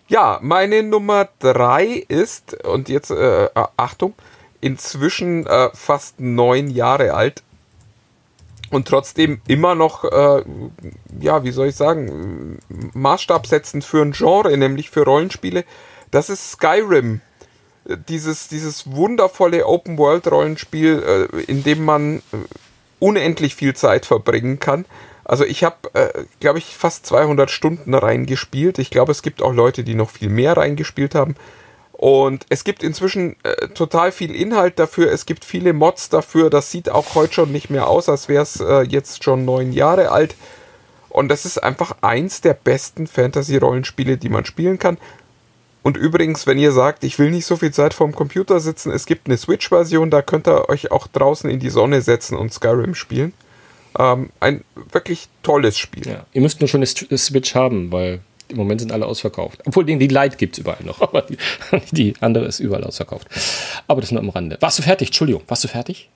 Ja, meine Nummer drei ist, und jetzt äh, Achtung, inzwischen äh, fast neun Jahre alt und trotzdem immer noch, äh, ja, wie soll ich sagen, Maßstab setzend für ein Genre, nämlich für Rollenspiele. Das ist Skyrim. Dieses, dieses wundervolle Open-World-Rollenspiel, äh, in dem man äh, unendlich viel Zeit verbringen kann. Also ich habe, äh, glaube ich, fast 200 Stunden reingespielt. Ich glaube, es gibt auch Leute, die noch viel mehr reingespielt haben. Und es gibt inzwischen äh, total viel Inhalt dafür. Es gibt viele Mods dafür. Das sieht auch heute schon nicht mehr aus, als wäre es äh, jetzt schon neun Jahre alt. Und das ist einfach eins der besten Fantasy-Rollenspiele, die man spielen kann. Und übrigens, wenn ihr sagt, ich will nicht so viel Zeit vorm Computer sitzen, es gibt eine Switch-Version, da könnt ihr euch auch draußen in die Sonne setzen und Skyrim spielen. Ähm, ein wirklich tolles Spiel. Ja, ihr müsst nur schon eine Switch haben, weil im Moment sind alle ausverkauft. Obwohl, die Light gibt es überall noch, aber die, die, andere ist überall ausverkauft. Aber das nur am Rande. Warst du fertig? Entschuldigung, warst du fertig?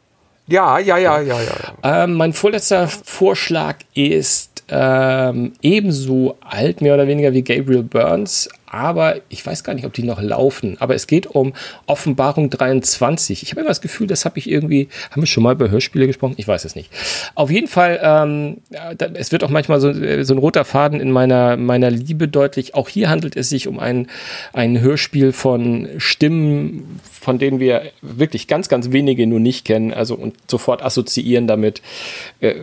Ja, ja, ja, ja, ja. Ähm, mein vorletzter Vorschlag ist ähm, ebenso alt, mehr oder weniger wie Gabriel Burns, aber ich weiß gar nicht, ob die noch laufen. Aber es geht um Offenbarung 23. Ich habe immer das Gefühl, das habe ich irgendwie, haben wir schon mal über Hörspiele gesprochen? Ich weiß es nicht. Auf jeden Fall, ähm, es wird auch manchmal so, so, ein roter Faden in meiner, meiner Liebe deutlich. Auch hier handelt es sich um ein, ein Hörspiel von Stimmen, von denen wir wirklich ganz, ganz wenige nur nicht kennen, also und sofort assoziieren damit. Äh,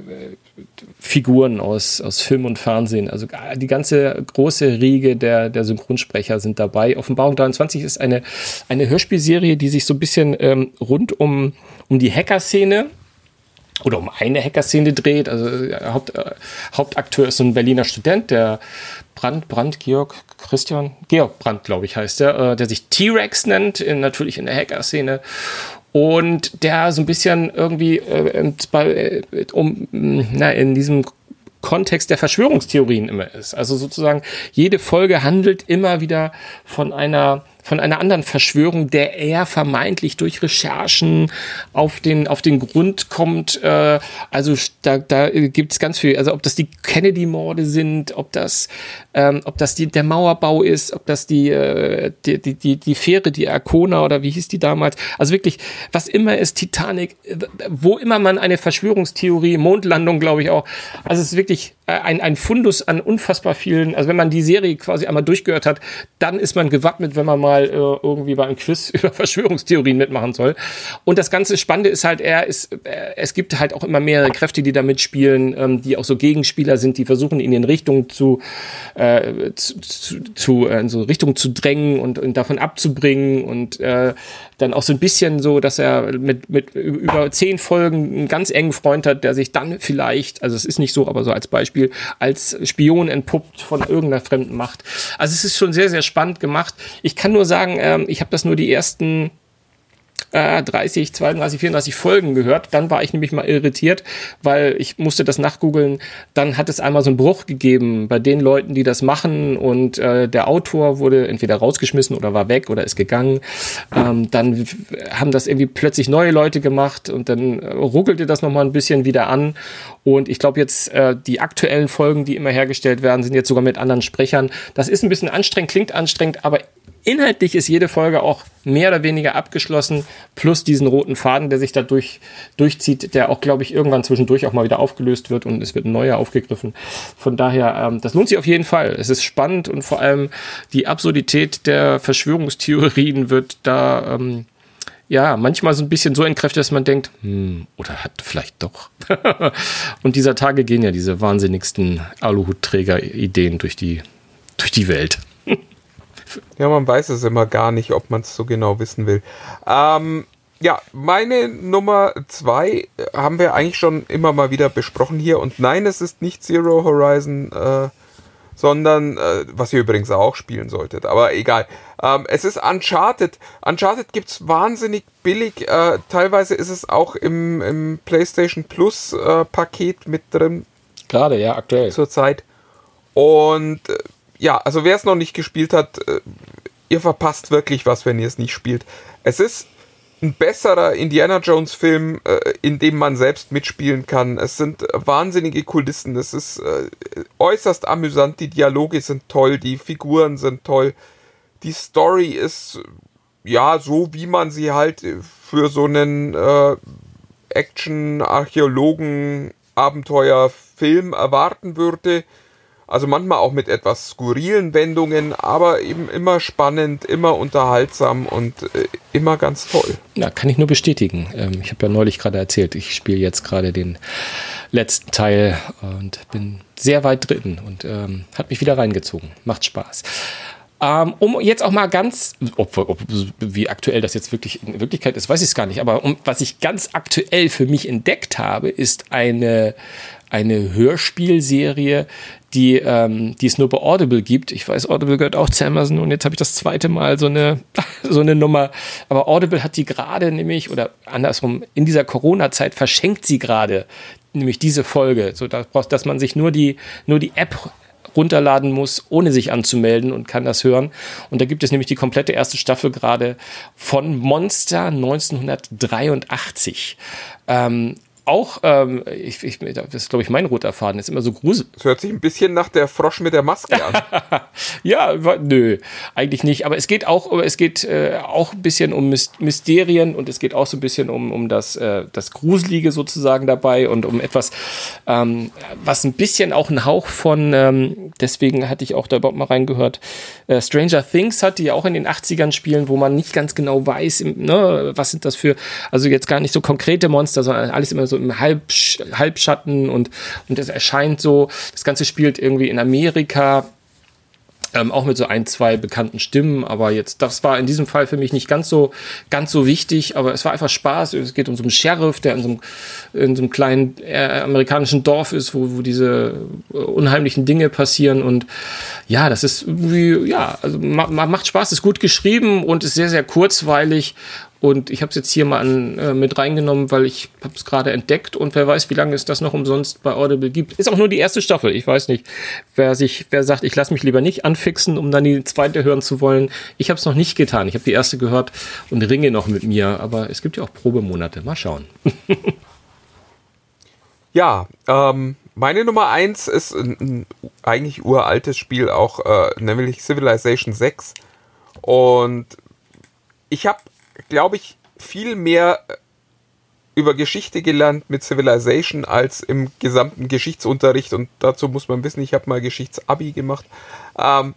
Figuren aus, aus Film und Fernsehen. Also die ganze große Riege der, der Synchronsprecher sind dabei. Offenbarung 23 ist eine, eine Hörspielserie, die sich so ein bisschen ähm, rund um, um die Hacker-Szene oder um eine Hacker-Szene dreht. Also äh, Haupt, äh, Hauptakteur ist so ein Berliner Student, der Brand, Brand, Georg, Christian, Georg Brand, glaube ich, heißt der, äh, der sich T-Rex nennt, in, natürlich in der Hacker-Szene und der so ein bisschen irgendwie äh, äh, um, na, in diesem Kontext der Verschwörungstheorien immer ist. Also sozusagen jede Folge handelt immer wieder von einer von einer anderen Verschwörung, der er vermeintlich durch Recherchen auf den, auf den Grund kommt. Äh, also da, da gibt es ganz viel, also ob das die Kennedy-Morde sind, ob das, ähm, ob das die, der Mauerbau ist, ob das die, äh, die, die, die, die Fähre, die Arcona oder wie hieß die damals. Also wirklich, was immer ist Titanic, wo immer man eine Verschwörungstheorie, Mondlandung, glaube ich auch. Also es ist wirklich äh, ein, ein Fundus an unfassbar vielen, also wenn man die Serie quasi einmal durchgehört hat, dann ist man gewappnet, wenn man mal mal äh, irgendwie bei einem Quiz über Verschwörungstheorien mitmachen soll. Und das ganze Spannende ist halt, er ist, äh, es gibt halt auch immer mehrere Kräfte, die da mitspielen, ähm, die auch so Gegenspieler sind, die versuchen, ihn in Richtung zu, äh, zu, zu, zu äh, so Richtung zu drängen und, und davon abzubringen und äh, dann auch so ein bisschen so, dass er mit, mit über zehn Folgen einen ganz engen Freund hat, der sich dann vielleicht, also es ist nicht so, aber so als Beispiel, als Spion entpuppt von irgendeiner fremden Macht. Also es ist schon sehr, sehr spannend gemacht. Ich kann nur sagen, ähm, ich habe das nur die ersten äh, 30, 32, 34 Folgen gehört. Dann war ich nämlich mal irritiert, weil ich musste das nachgoogeln. Dann hat es einmal so einen Bruch gegeben bei den Leuten, die das machen und äh, der Autor wurde entweder rausgeschmissen oder war weg oder ist gegangen. Ähm, dann haben das irgendwie plötzlich neue Leute gemacht und dann äh, ruckelte das nochmal ein bisschen wieder an. Und ich glaube jetzt, äh, die aktuellen Folgen, die immer hergestellt werden, sind jetzt sogar mit anderen Sprechern. Das ist ein bisschen anstrengend, klingt anstrengend, aber Inhaltlich ist jede Folge auch mehr oder weniger abgeschlossen, plus diesen roten Faden, der sich da durch, durchzieht, der auch, glaube ich, irgendwann zwischendurch auch mal wieder aufgelöst wird und es wird ein neuer aufgegriffen. Von daher, ähm, das lohnt sich auf jeden Fall. Es ist spannend und vor allem die Absurdität der Verschwörungstheorien wird da ähm, ja, manchmal so ein bisschen so entkräftet, dass man denkt, hm, oder hat vielleicht doch. und dieser Tage gehen ja diese wahnsinnigsten Aluhutträger-Ideen durch die, durch die Welt. Ja, man weiß es immer gar nicht, ob man es so genau wissen will. Ähm, ja, meine Nummer zwei haben wir eigentlich schon immer mal wieder besprochen hier. Und nein, es ist nicht Zero Horizon, äh, sondern, äh, was ihr übrigens auch spielen solltet, aber egal. Ähm, es ist Uncharted. Uncharted gibt es wahnsinnig billig. Äh, teilweise ist es auch im, im PlayStation Plus äh, Paket mit drin. Gerade, ja, aktuell. Zurzeit. Und äh, ja, also wer es noch nicht gespielt hat, äh, ihr verpasst wirklich was, wenn ihr es nicht spielt. Es ist ein besserer Indiana Jones Film, äh, in dem man selbst mitspielen kann. Es sind wahnsinnige Kulissen. Es ist äh, äußerst amüsant. Die Dialoge sind toll. Die Figuren sind toll. Die Story ist ja so, wie man sie halt für so einen äh, Action-Archäologen-Abenteuer-Film erwarten würde. Also manchmal auch mit etwas skurrilen Wendungen, aber eben immer spannend, immer unterhaltsam und äh, immer ganz toll. Ja, kann ich nur bestätigen. Ähm, ich habe ja neulich gerade erzählt, ich spiele jetzt gerade den letzten Teil und bin sehr weit drin und ähm, hat mich wieder reingezogen. Macht Spaß. Ähm, um jetzt auch mal ganz, ob, ob, wie aktuell das jetzt wirklich in Wirklichkeit ist, weiß ich es gar nicht, aber um, was ich ganz aktuell für mich entdeckt habe, ist eine, eine Hörspielserie, die, ähm, die es nur bei Audible gibt. Ich weiß, Audible gehört auch zu Amazon und jetzt habe ich das zweite Mal so eine, so eine Nummer. Aber Audible hat die gerade nämlich, oder andersrum, in dieser Corona-Zeit verschenkt sie gerade nämlich diese Folge, so dass, dass man sich nur die, nur die App runterladen muss, ohne sich anzumelden und kann das hören. Und da gibt es nämlich die komplette erste Staffel gerade von Monster 1983. Ähm, auch, ähm, ich, ich, das ist glaube ich mein roter Faden, ist immer so gruselig. Das hört sich ein bisschen nach der Frosch mit der Maske an. ja, nö, eigentlich nicht. Aber es geht auch, es geht äh, auch ein bisschen um Mysterien und es geht auch so ein bisschen um, um das, äh, das Gruselige sozusagen dabei und um etwas, ähm, was ein bisschen auch ein Hauch von, ähm, deswegen hatte ich auch da überhaupt mal reingehört, äh, Stranger Things hat, die ja auch in den 80ern spielen, wo man nicht ganz genau weiß, ne, was sind das für, also jetzt gar nicht so konkrete Monster, sondern alles immer so so im Halb, Halbschatten und, und es erscheint so, das Ganze spielt irgendwie in Amerika, ähm, auch mit so ein, zwei bekannten Stimmen, aber jetzt, das war in diesem Fall für mich nicht ganz so, ganz so wichtig, aber es war einfach Spaß. Es geht um so einen Sheriff, der in so einem, in so einem kleinen äh, amerikanischen Dorf ist, wo, wo diese äh, unheimlichen Dinge passieren und ja, das ist irgendwie, ja, also ma macht Spaß, ist gut geschrieben und ist sehr, sehr kurzweilig und ich habe es jetzt hier mal an, äh, mit reingenommen, weil ich habe es gerade entdeckt und wer weiß, wie lange es das noch umsonst bei Audible gibt. Ist auch nur die erste Staffel. Ich weiß nicht, wer sich, wer sagt, ich lasse mich lieber nicht anfixen, um dann die zweite hören zu wollen. Ich habe es noch nicht getan. Ich habe die erste gehört und ringe noch mit mir. Aber es gibt ja auch Probemonate. Mal schauen. ja, ähm, meine Nummer eins ist ein, ein eigentlich uraltes Spiel, auch äh, nämlich Civilization 6. Und ich habe glaube ich, viel mehr äh, über Geschichte gelernt mit Civilization als im gesamten Geschichtsunterricht. Und dazu muss man wissen, ich habe mal Geschichtsabi gemacht. Ähm,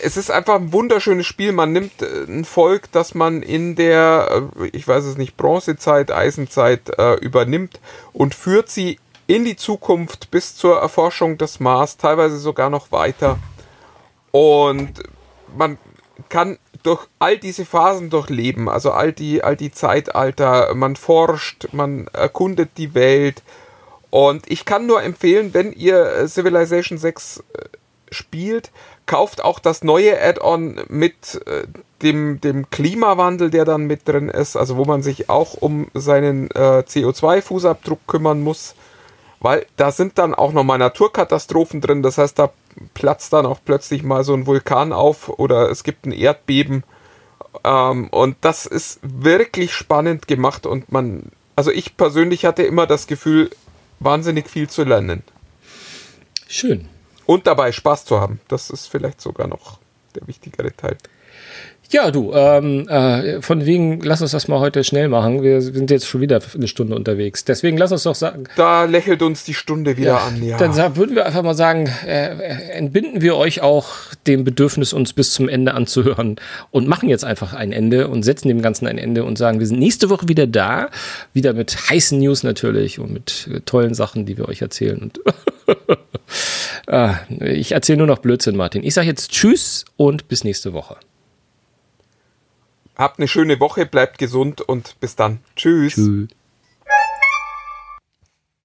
es ist einfach ein wunderschönes Spiel. Man nimmt äh, ein Volk, das man in der, äh, ich weiß es nicht, Bronzezeit, Eisenzeit äh, übernimmt und führt sie in die Zukunft bis zur Erforschung des Mars, teilweise sogar noch weiter. Und man kann durch all diese Phasen durchleben, also all die, all die Zeitalter, man forscht, man erkundet die Welt. Und ich kann nur empfehlen, wenn ihr Civilization 6 äh, spielt, kauft auch das neue Add-on mit äh, dem, dem Klimawandel, der dann mit drin ist, also wo man sich auch um seinen äh, CO2-Fußabdruck kümmern muss, weil da sind dann auch nochmal Naturkatastrophen drin, das heißt, da platzt dann auch plötzlich mal so ein Vulkan auf oder es gibt ein Erdbeben. Ähm, und das ist wirklich spannend gemacht und man, also ich persönlich hatte immer das Gefühl, wahnsinnig viel zu lernen. Schön. Und dabei Spaß zu haben. Das ist vielleicht sogar noch der wichtigere Teil. Ja, du, ähm, äh, von wegen, lass uns das mal heute schnell machen. Wir sind jetzt schon wieder eine Stunde unterwegs. Deswegen lass uns doch sagen. Da lächelt uns die Stunde wieder ja, an, ja. Dann würden wir einfach mal sagen, äh, entbinden wir euch auch dem Bedürfnis, uns bis zum Ende anzuhören und machen jetzt einfach ein Ende und setzen dem Ganzen ein Ende und sagen, wir sind nächste Woche wieder da. Wieder mit heißen News natürlich und mit äh, tollen Sachen, die wir euch erzählen. Und ah, ich erzähle nur noch Blödsinn, Martin. Ich sage jetzt Tschüss und bis nächste Woche. Habt eine schöne Woche, bleibt gesund und bis dann. Tschüss. Tschüss.